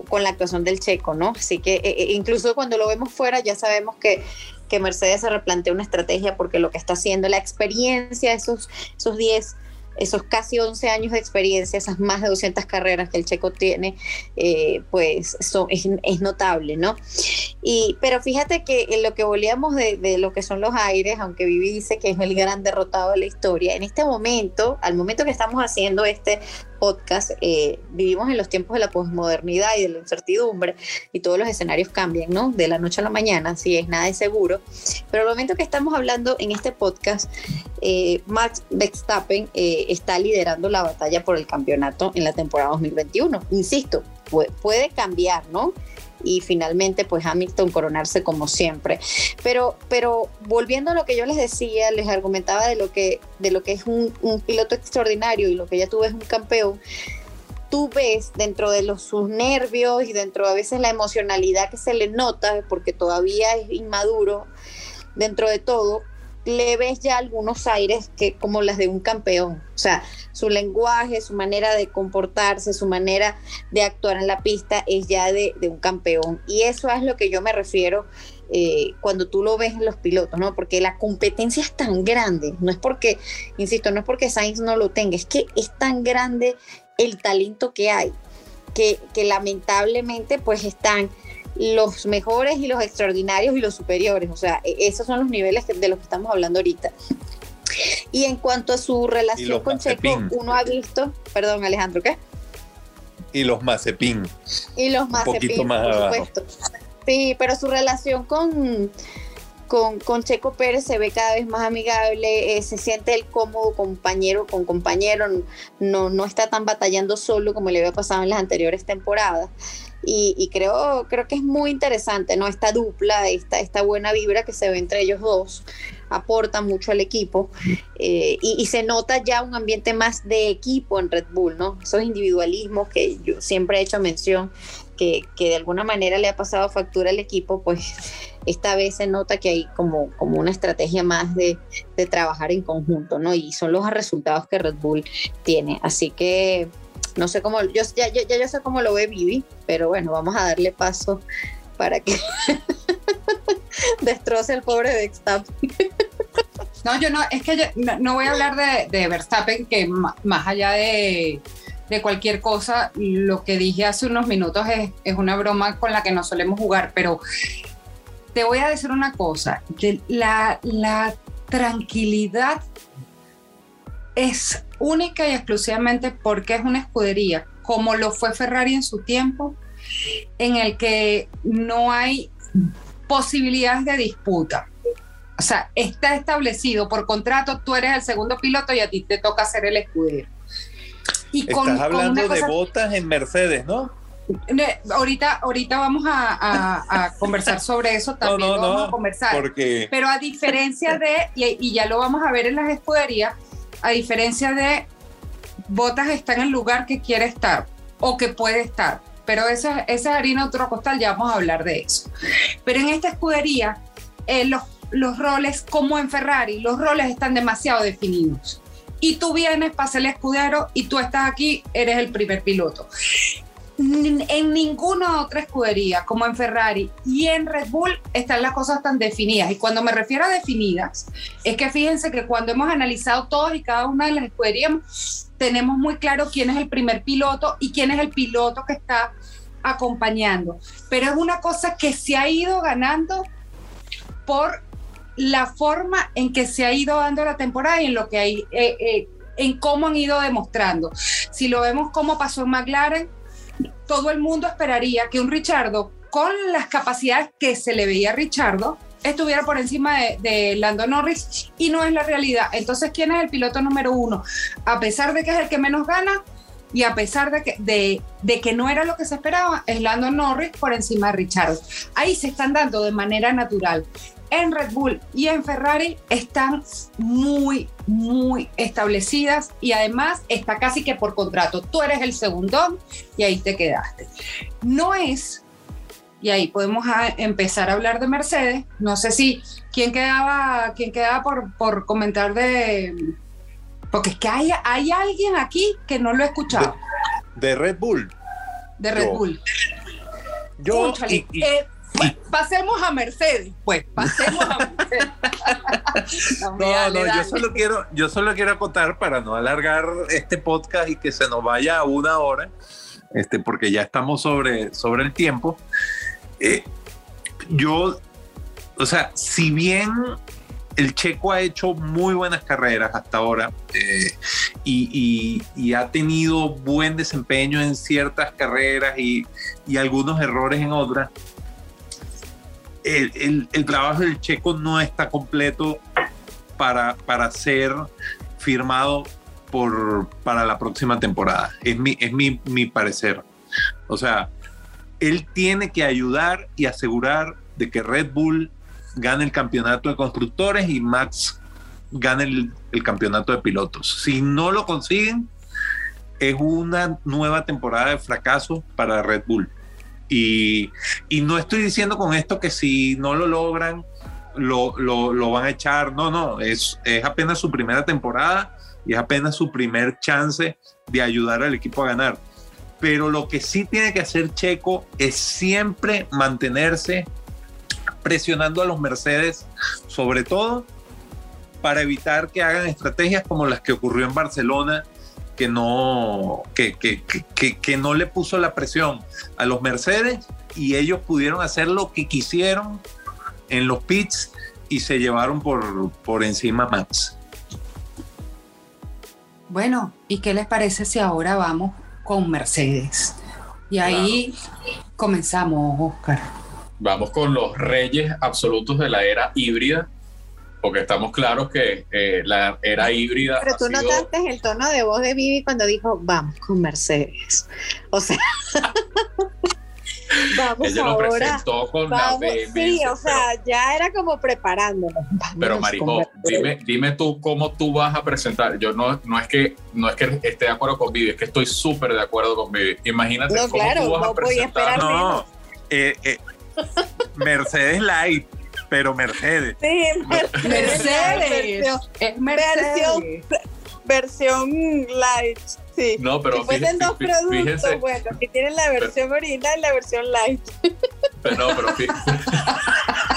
con la actuación del Checo, ¿no? Así que incluso cuando lo vemos fuera ya sabemos que que Mercedes se replantea una estrategia porque lo que está haciendo, la experiencia, esos, esos 10 esos casi 11 años de experiencia, esas más de 200 carreras que el checo tiene, eh, pues son, es, notable, ¿no? Y, pero fíjate que en lo que volvíamos de, de, lo que son los aires, aunque Vivi dice que es el gran derrotado de la historia, en este momento, al momento que estamos haciendo este podcast, eh, vivimos en los tiempos de la posmodernidad y de la incertidumbre y todos los escenarios cambian, ¿no? De la noche a la mañana, así es, nada es seguro. Pero al momento que estamos hablando en este podcast, eh, Max Verstappen eh, está liderando la batalla por el campeonato en la temporada 2021. Insisto, puede, puede cambiar, ¿no? Y finalmente pues Hamilton coronarse como siempre. Pero, pero volviendo a lo que yo les decía, les argumentaba de lo que, de lo que es un, piloto extraordinario y lo que ya tú ves un campeón, tú ves dentro de los, sus nervios y dentro a veces la emocionalidad que se le nota, porque todavía es inmaduro, dentro de todo, le ves ya algunos aires que como las de un campeón. O sea, su lenguaje, su manera de comportarse, su manera de actuar en la pista es ya de, un campeón. Y eso es lo que yo me refiero eh, cuando tú lo ves en los pilotos, ¿no? Porque la competencia es tan grande. No es porque, insisto, no es porque Sainz no lo tenga, es que es tan grande el talento que hay, que, que lamentablemente pues están los mejores y los extraordinarios y los superiores. O sea, e, esos son los niveles de los que estamos hablando ahorita. Y en cuanto a su relación con Checo, uno ha visto, perdón Alejandro, ¿qué? Y los Mazepin. Y los Mazepin, por supuesto. Sí, pero su relación con, con, con, Checo Pérez se ve cada vez más amigable, eh, se siente el cómodo compañero con compañero, no, no está tan batallando solo como le había pasado en las anteriores temporadas. Y, creo, creo que es muy interesante, ¿no? Esta dupla, esta, esta buena vibra que se ve entre ellos dos, aporta mucho al equipo eh, y, se nota ya un ambiente más de equipo en Red Bull, ¿no? Esos individualismos que yo siempre he hecho mención, que, que de alguna manera le ha pasado factura al equipo, pues esta vez se nota que hay como, como una estrategia más de, de trabajar en conjunto, ¿no? Y son los resultados que Red Bull tiene. Así que no sé cómo, yo ya, ya, yo sé cómo lo ve Vivi, pero bueno, vamos a darle paso para que *laughs* *laughs* destroce el pobre Verstappen. no, yo no, es que no, voy a hablar de, Verstappen, que más allá de, cualquier cosa, lo que dije hace unos minutos es, es, una broma con la que no solemos jugar, pero te voy a decir una cosa, la, la tranquilidad es única y exclusivamente porque es una escudería, como lo fue Ferrari en su tiempo, en el que no hay posibilidades de disputa. O sea, está establecido por contrato, tú eres el segundo piloto y a ti te toca ser el escudero. Y Estás hablando de botas en Mercedes, ¿no? Ahorita, ahorita vamos a, conversar sobre eso, *laughs* también no, vamos a conversar. Porque... Pero a diferencia de, y, ya lo vamos a ver en las escuderías, a diferencia de Botas está en el lugar que quiere estar o que puede estar. Pero esa, esa es harina otro costal, ya vamos a hablar de eso. Pero en esta escudería, eh, los, los roles, como en Ferrari, los roles están demasiado definidos y tú vienes para el escudero y tú estás aquí, eres el primer piloto. En ninguna otra escudería, como en Ferrari y en Red Bull, están las cosas tan definidas. Y cuando me refiero a definidas, es que fíjense que cuando hemos analizado todos y cada una de las escuderías, tenemos muy claro quién es el primer piloto y quién es el piloto que está acompañando. Pero es una cosa que se ha ido ganando por la forma en que se ha ido dando la temporada y en lo que hay, eh, eh, en cómo han ido demostrando. Si lo vemos como pasó en McLaren, todo el mundo esperaría que un Richardo, con las capacidades que se le veía a Richardo, estuviera por encima de, Lando Norris y no es la realidad. Entonces, ¿quién es el piloto número uno? A pesar de que es el que menos gana y a pesar de que, de, de que no era lo que se esperaba, es Lando Norris por encima de Richardo. Ahí se están dando de manera natural en Red Bull y en Ferrari están muy, muy establecidas y además está casi que por contrato. Tú eres el segundo y ahí te quedaste. No es, y ahí podemos empezar a hablar de Mercedes. No sé si quién quedaba, quién quedaba por, por comentar de... Porque es que hay, hay alguien aquí que no lo he escuchado. De, Red Bull. De Red Bull. Yo, pasemos a Mercedes, pues, pasemos a Mercedes. *laughs* no, no, yo solo quiero, yo solo quiero acotar para no alargar este podcast y que se nos vaya a una hora, este, porque ya estamos sobre, sobre el tiempo. Eh, yo, o sea, si bien el checo ha hecho muy buenas carreras hasta ahora eh, y, ha tenido buen desempeño en ciertas carreras y, algunos errores en otras el, trabajo del checo no está completo para, para ser firmado por, para la próxima temporada. Es, mi, es mi, mi parecer. O sea, él tiene que ayudar y asegurar de que Red Bull gane el campeonato de constructores y Max gane el, campeonato de pilotos. Si no lo consiguen, es una nueva temporada de fracaso para Red Bull. Y, no estoy diciendo con esto que si no lo logran, lo, lo, van a echar. No, no, es, es apenas su primera temporada y es apenas su primer chance de ayudar al equipo a ganar. Pero lo que sí tiene que hacer Checo es siempre mantenerse presionando a los Mercedes, sobre todo para evitar que hagan estrategias como las que ocurrió en Barcelona que no, que, que, que, que, no le puso la presión a los Mercedes y ellos pudieron hacer lo que quisieron en los pits y se llevaron por, por encima Max. Bueno, ¿y qué les parece si ahora vamos con Mercedes? Y ahí comenzamos, Oscar. Vamos con los reyes absolutos de la era híbrida porque estamos claros que eh, la era híbrida. Pero tú notaste el tono de voz de Vivi cuando dijo, vamos con Mercedes. O sea. *laughs* vamos Ella ahora, lo presentó con la Sí, o sea, ya era como preparándonos. pero Marijo, dime, dime tú cómo tú vas a presentar. Yo no, no es que no es que esté de acuerdo con Vivi, es que estoy súper de acuerdo con Vivi. Imagínate cómo tú vas a presentar. No, eh, eh, Mercedes Light pero Mercedes. Sí, Mercedes. Es Versión, versión light. Sí. No, pero si fuesen dos productos, bueno, aquí tienen la versión original y la versión light. Pero no, pero *laughs*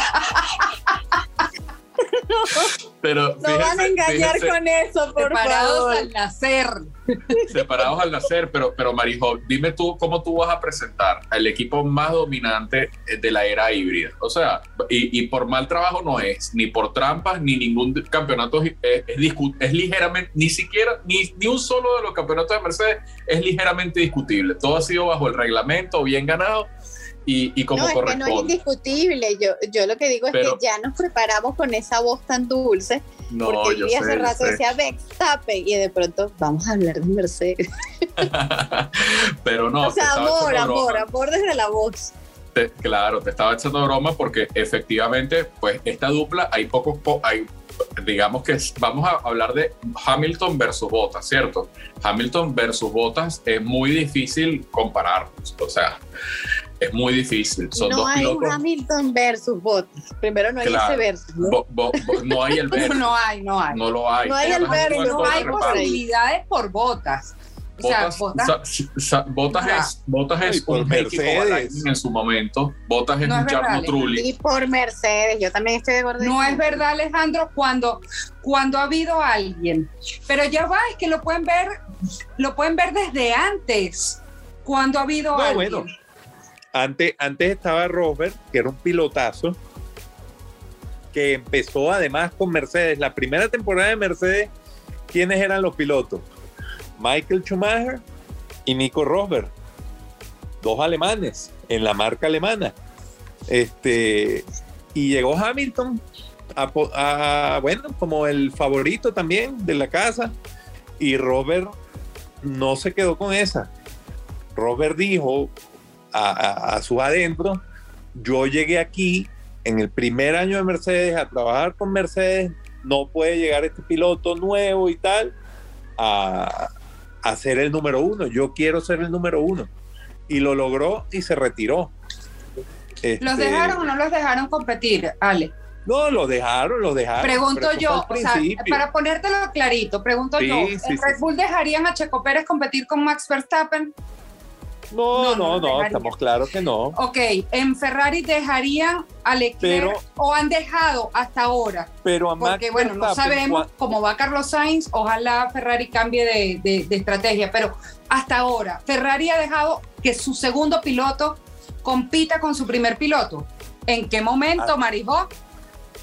*laughs* Pero no van a engañar con eso, por Separados favor. al nacer. *laughs* separados al nacer, pero, pero Marijo, dime tú cómo tú vas a presentar al equipo más dominante de la era híbrida. O sea, y, y por mal trabajo no es, ni por trampas, ni ningún campeonato es, es, es ligeramente, ni siquiera, ni, ni un solo de los campeonatos de Mercedes es ligeramente discutible. Todo ha sido bajo el reglamento, bien ganado. Y, y, como no, es que no es indiscutible. Yo, yo lo que digo es Pero, que ya nos preparamos con esa voz tan dulce. No, porque yo sé, hace rato sé. decía Verstappen y de pronto vamos a hablar de Mercedes. *laughs* Pero no. o sea, amor, amor, amor desde la voz. Te, claro, te estaba echando broma porque efectivamente, pues esta dupla, hay pocos, po, hay, digamos que vamos a hablar de Hamilton versus Bottas, ¿cierto? Hamilton versus Bottas es muy difícil compararlos, o sea, es muy difícil. Son no dos hay pilotos. Hamilton versus Bottas. Primero no hay Claro. ese versus. ¿no? Bo, bo, bo, no hay el versus. *laughs* No hay, no hay. No lo hay. No hay el versus, es no hay posibilidades por botas. O sea, Botas, es, Botas es por un Mercedes. En su momento. Botas es No es un Jarno verdad, Trulli. Y por Mercedes, yo también estoy de acuerdo. No es verdad, Alejandro, cuando, cuando ha habido alguien. Pero ya va, es que lo pueden ver, lo pueden ver desde antes. Cuando ha habido No, alguien. bueno. Antes, antes estaba Robert, que era un pilotazo, que empezó además con Mercedes. La primera temporada de Mercedes, ¿quiénes eran los pilotos? Michael Schumacher y Nico Rosberg, dos alemanes en la marca alemana. Este, y llegó Hamilton, bueno, como el favorito también de la casa, y Robert no se quedó con esa. Robert dijo a, a, a su adentro, yo llegué aquí en el primer año de Mercedes a trabajar con Mercedes, no puede llegar este piloto nuevo y tal a, a ser el número uno, yo quiero ser el número uno. Y lo logró y se retiró. ¿Los Este, dejaron o no los dejaron competir, Ale? No, lo dejaron, lo dejaron. Pregunto yo, o sea, para ponértelo clarito, pregunto Sí, yo, ¿en sí, Red sí. Bull dejarían a Checo Pérez competir con Max Verstappen? No, no, no, dejaría. estamos claros que no. Ok, ¿en Ferrari dejarían a Leclerc Pero- o han dejado hasta ahora? Pero a Max Porque bueno, no sabemos cómo va Carlos Sainz, ojalá Ferrari cambie de, de- de estrategia, pero hasta ahora Ferrari ha dejado que su segundo piloto compita con su primer piloto. ¿En qué momento, Ah. Marijó?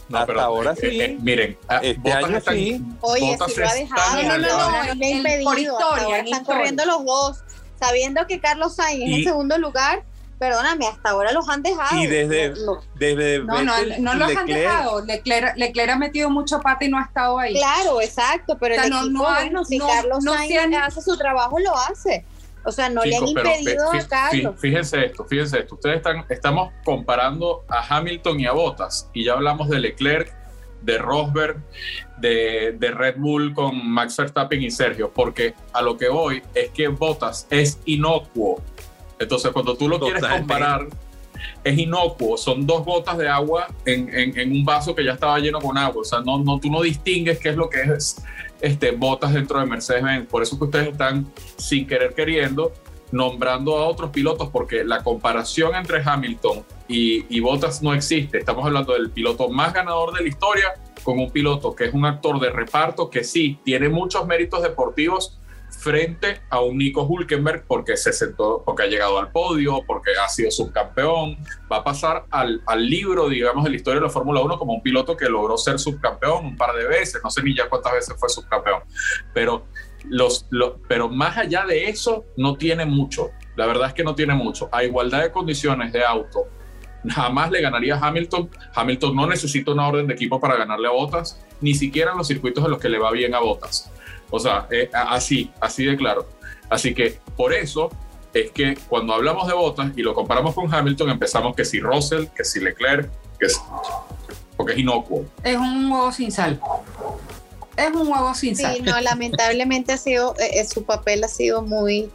No, Hasta pero, ahora eh, sí. eh, miren, ah, Este año sí. Oye, sí lo ha dejado. No, no, no, no, por historia, están corriendo los dos, sabiendo que Carlos Sainz es Y- en segundo lugar. Perdóname, hasta ahora los han dejado. Y desde- No, no. Desde No, no, Vettel no los han Leclerc, dejado. Leclerc, Leclerc ha metido mucho pata y no ha estado ahí. Claro, exacto, pero O sea, el no- equipo, no han- bueno, si no- Carlos no Sainz han- hace su trabajo, lo hace. O sea, no le han pero impedido a Carlos. fí- Fíjense esto, fíjense esto. Ustedes están, estamos comparando a Hamilton y a Bottas. Y ya hablamos de Leclerc, de Rosberg, de, de Red Bull con Max Verstappen y Sergio. Porque a lo que voy es que Bottas es inocuo. Entonces, cuando tú lo quieres comparar, es inocuo. Son dos gotas de agua en, en- en un vaso que ya estaba lleno con agua. O sea, no, no, tú no distingues qué es lo que es este, botas dentro de Mercedes-Benz. Por eso que ustedes están, sin querer queriendo, nombrando a otros pilotos, porque la comparación entre Hamilton y, y Bottas no existe. Estamos hablando del piloto más ganador de la historia con un piloto que es un actor de reparto que sí tiene muchos méritos deportivos frente a un Nico Hulkenberg porque se sentó, porque ha llegado al podio, porque ha sido subcampeón, va a pasar al, al libro, digamos, de la historia de la Fórmula 1 como un piloto que logró ser subcampeón un par de veces, no sé ni ya cuántas veces fue subcampeón, pero, los, los- pero más allá de eso, no tiene mucho, la verdad es que no tiene mucho, a igualdad de condiciones de auto, jamás le ganaría a Hamilton, Hamilton no necesita una orden de equipo para ganarle a Bottas, ni siquiera en los circuitos en los que le va bien a Bottas. O sea, eh, así, así de claro. Así que por eso es que cuando hablamos de Bottas y lo comparamos con Hamilton, empezamos que si Russell, que si Leclerc, que si, porque es inocuo. Es un huevo sin sal. Es un huevo sin sal. Sí, no, lamentablemente ha sido, eh, eh, su papel ha sido muy,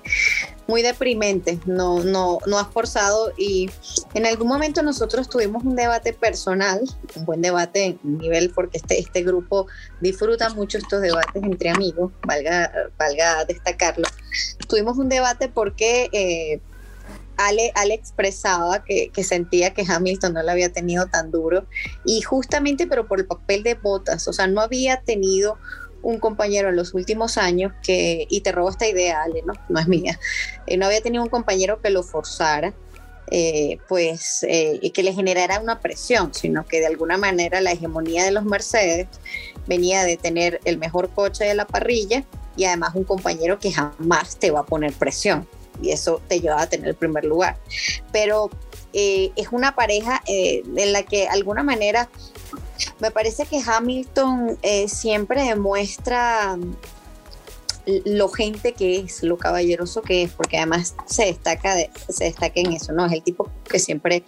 muy deprimente, no, no, no ha esforzado y en algún momento nosotros tuvimos un debate personal, un buen debate en nivel, porque este, este grupo disfruta mucho estos debates entre amigos, valga, valga destacarlo. Tuvimos un debate porque eh, Ale, Ale expresaba que, que, sentía que Hamilton no lo había tenido tan duro. Y justamente pero por el papel de botas, o sea, no había tenido un compañero en los últimos años que, y te robo esta idea, Ale, ¿no? No es mía, eh, no había tenido un compañero que lo forzara, eh, pues, eh, que le generara una presión, sino que de alguna manera la hegemonía de los Mercedes venía de tener el mejor coche de la parrilla y además un compañero que jamás te va a poner presión y eso te lleva a tener el primer lugar. Pero eh, es una pareja eh, en la que de alguna manera me parece que Hamilton eh, siempre demuestra lo gente que es, lo caballeroso que es, porque además se destaca, se destaca en eso, ¿no? Es el tipo que siempre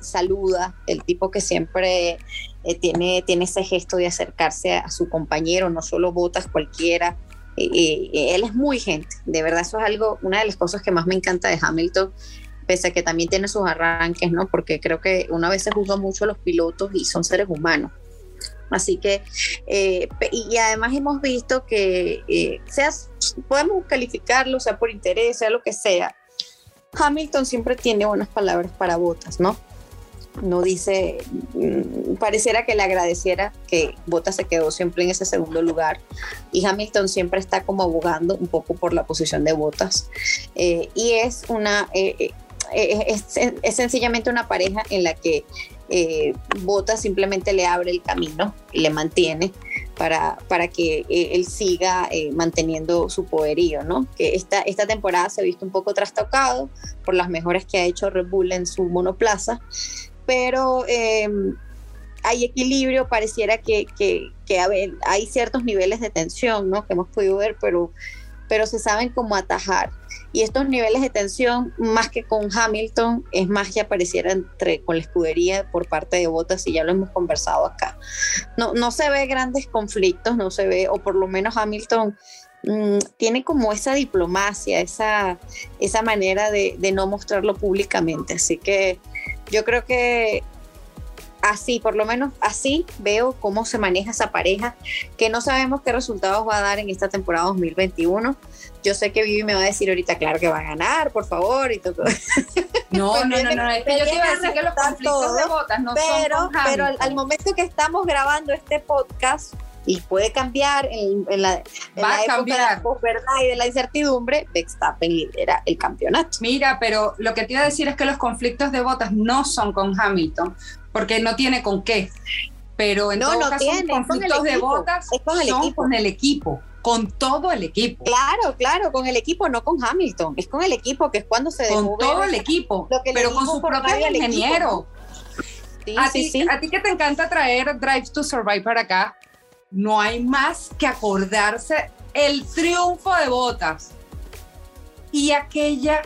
saluda, el tipo que siempre tiene, tiene ese gesto de acercarse a, a, su compañero, no solo botas cualquiera, él es muy gente, de verdad eso es algo, una de las cosas que más me encanta de Hamilton, pese a que también tiene sus arranques, ¿no? Porque creo que una vez se juzga mucho a los pilotos y son seres humanos. Así que, eh, y además hemos visto que, eh, seas, podemos calificarlo, sea por interés, sea lo que sea, Hamilton siempre tiene buenas palabras para botas, ¿no? No dice, mm, pareciera que le agradeciera que Bottas se quedó siempre en ese segundo lugar. Y Hamilton siempre está como abogando un poco por la posición de Bottas eh, y es una, eh, eh, es, sencillamente una pareja en la que Bottas simplemente le abre el camino y le mantiene para, para que él siga manteniendo su poderío, ¿no? Que esta, esta temporada se ha visto un poco trastocado por las mejoras que ha hecho Red Bull en su monoplaza, pero em, hay equilibrio, pareciera que, que, hay ciertos niveles de tensión, ¿no? Que hemos podido ver, pero, pero se saben cómo atajar. Y estos niveles de tensión, más que con Hamilton, es más que apareciera entre, con la escudería por parte de Bottas, y ya lo hemos conversado acá. No, no se ve grandes conflictos, no se ve, o por lo menos Hamilton mm, tiene como esa diplomacia, esa, esa manera de, de no mostrarlo públicamente. Así que yo creo que así, por lo menos así veo cómo se maneja esa pareja, que no sabemos qué resultados va a dar en esta temporada 2021. Yo sé que Vivi me va a decir ahorita, claro que va a ganar, por favor, y todo. No, *laughs* no, no, no, es que yo te iba a decir que los conflictos de botas no pero, son Pero al, al momento que estamos grabando este podcast, y puede cambiar en, la, Va a cambiar. de y de la incertidumbre, Verstappen lidera el campeonato. Mira, pero lo que te iba a decir es que los conflictos de botas no son con Hamilton, porque no tiene con qué. Pero en todo caso, los conflictos de botas con el son equipo. con el equipo con todo el equipo. Claro, claro, con el equipo, no con Hamilton, es con el equipo, que es cuando se Con todo el equipo, pero con su propio ingeniero. a, ti, a ti que te encanta traer Drive to Survive para acá, no hay más que acordarse el triunfo de Botas y aquella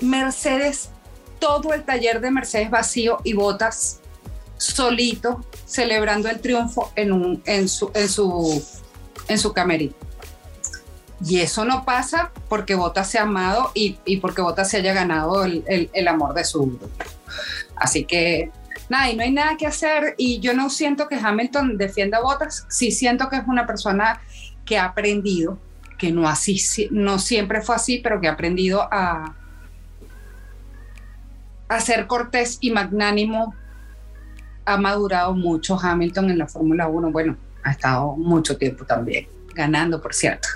Mercedes, todo el taller de Mercedes vacío y Botas solito celebrando el triunfo en, su, en. Y eso no pasa porque Botas se ha amado y, porque Botas se haya ganado el, el amor de su. Así que nada, y no hay nada que hacer. Y yo no siento que Hamilton defienda botas, sí siento que es una persona que ha aprendido, que no, así, no siempre fue así, pero que ha aprendido a, a ser cortés y magnánimo. Ha madurado mucho Hamilton en la Fórmula 1. Bueno, ha estado mucho tiempo también, ganando, por cierto.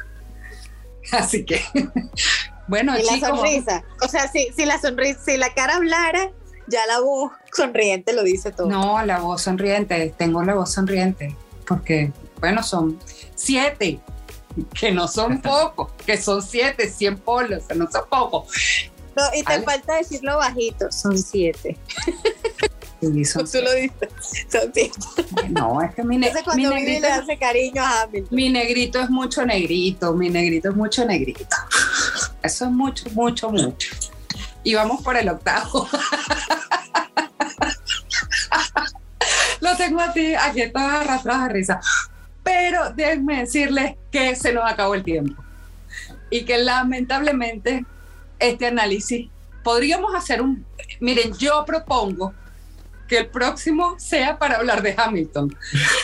*laughs* Así que, *laughs* bueno, y la sonrisa. O sea, si, si la sonrisa, si la cara hablara, ya la voz sonriente lo dice todo. No, la voz sonriente, tengo la voz sonriente, porque, bueno, son siete, que no son *laughs* pocos, que son siete, cien polos, que no son pocos. No, y te falta decirlo bajito, son siete. Sí, son Tú lo dices, son siete. No, es que mi, ne mi negrito le hace cariño a Hamilton. Mi negrito es mucho negrito, mi negrito es mucho negrito. Eso es mucho, mucho, mucho y vamos por el octavo. *laughs* Lo tengo así, aquí todas arrastradas de risa. Pero déjenme decirles que se nos acabó el tiempo y que lamentablemente este análisis podríamos hacer un. Miren, yo propongo que el próximo sea para hablar de Hamilton.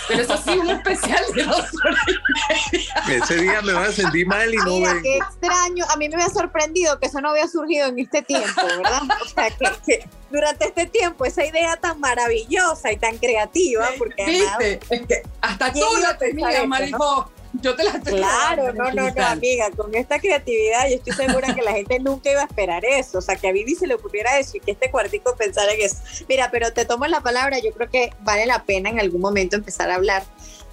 Pero eso sí, un especial de dos horas y media. Ese día me voy a sentir mal y no Mira, vengo. qué extraño. A mí me había sorprendido que eso no había surgido en este tiempo, ¿verdad? O sea, que, que durante este tiempo esa idea tan maravillosa y tan creativa, porque además ¿Viste? Es que hasta tú ¿Quién iba la tenías, Marijo. Yo te la estoy Claro, no, no, no, amiga, con esta creatividad yo estoy segura que la gente nunca iba a esperar eso, o sea, que a Vivi se le ocurriera eso y que este cuartico pensara en eso. Mira, pero te tomo la palabra, yo creo que vale la pena en algún momento empezar a hablar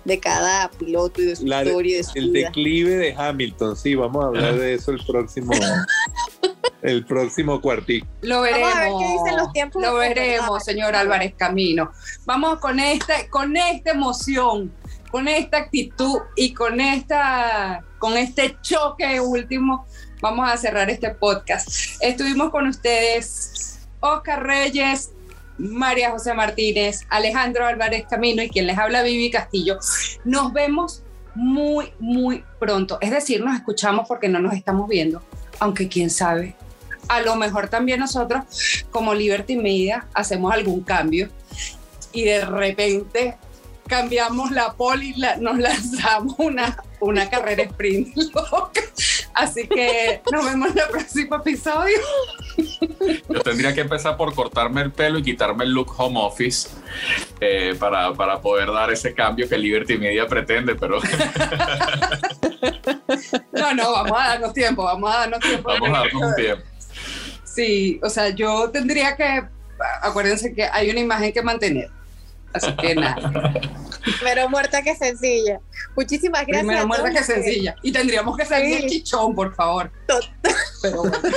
de cada piloto y de su La- historia y de su El vida. declive de Hamilton, sí, vamos a hablar de eso el próximo, *laughs* el próximo cuartico. Lo Vamos veremos. a ver qué dicen los tiempos Lo veremos, señor Álvarez Camino. Vamos con esta, con esta emoción, con esta actitud y con esta, con este choque último. Vamos a cerrar este podcast. Estuvimos con ustedes, Oscar Reyes, María José Martínez, Alejandro Álvarez Camino y quien les habla Vivi Castillo. Nos vemos muy, muy pronto. Es decir, nos escuchamos porque no nos estamos viendo, aunque quién sabe. A lo mejor también nosotros, como Liberty Media, hacemos algún cambio y de repente cambiamos la poli la- nos lanzamos una, una carrera sprint *laughs* loca. Así que nos vemos en el próximo episodio. Yo tendría que empezar por cortarme el pelo y quitarme el look home office eh, para, para poder dar ese cambio que Liberty Media pretende, pero *laughs* No, no, vamos a darnos tiempo, vamos a darnos tiempo. vamos a darnos un tiempo. Sí, o sea, yo tendría que, acuérdense que hay una imagen que mantener. Así que nada, *laughs* Pero muerta que sencilla. Muchísimas gracias. primero muerta que sencilla. Y tendríamos que salir Sí. el chichón, por favor. Pero bueno. *laughs*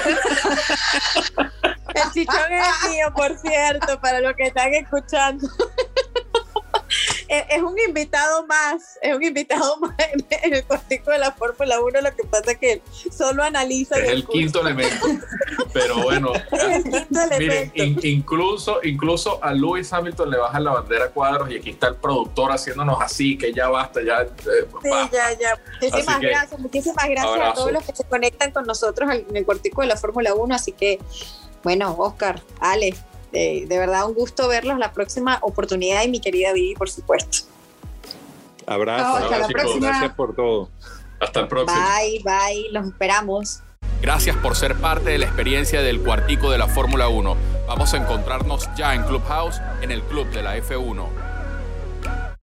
El chichón es mío, por cierto, para los que están escuchando. Es un invitado más, es un invitado *laughs* más en el cuartico de la Fórmula 1. Lo que pasa es que él solo analiza. Es el quinto elemento. Pero bueno, *laughs* Es el quinto miren, elemento. in- incluso, incluso a Lewis Hamilton le bajan la bandera a cuadros y aquí está el productor haciéndonos así, que ya basta, ya. eh, Sí, ya, ya. Muchísimas que, gracias, muchísimas gracias a todos los que se conectan con nosotros en el cuartico de la Fórmula 1. Así que, bueno, Oscar, Ale, de, de verdad un gusto verlos la próxima oportunidad y mi querida Vivi, por supuesto. Abrazo, Hasta la abrazo, próxima. gracias por todo. Hasta el próximo. Bye, bye, los esperamos. Gracias por ser parte de la experiencia del cuartico de la Fórmula 1. Vamos a encontrarnos ya en Clubhouse, en el Club de la F1.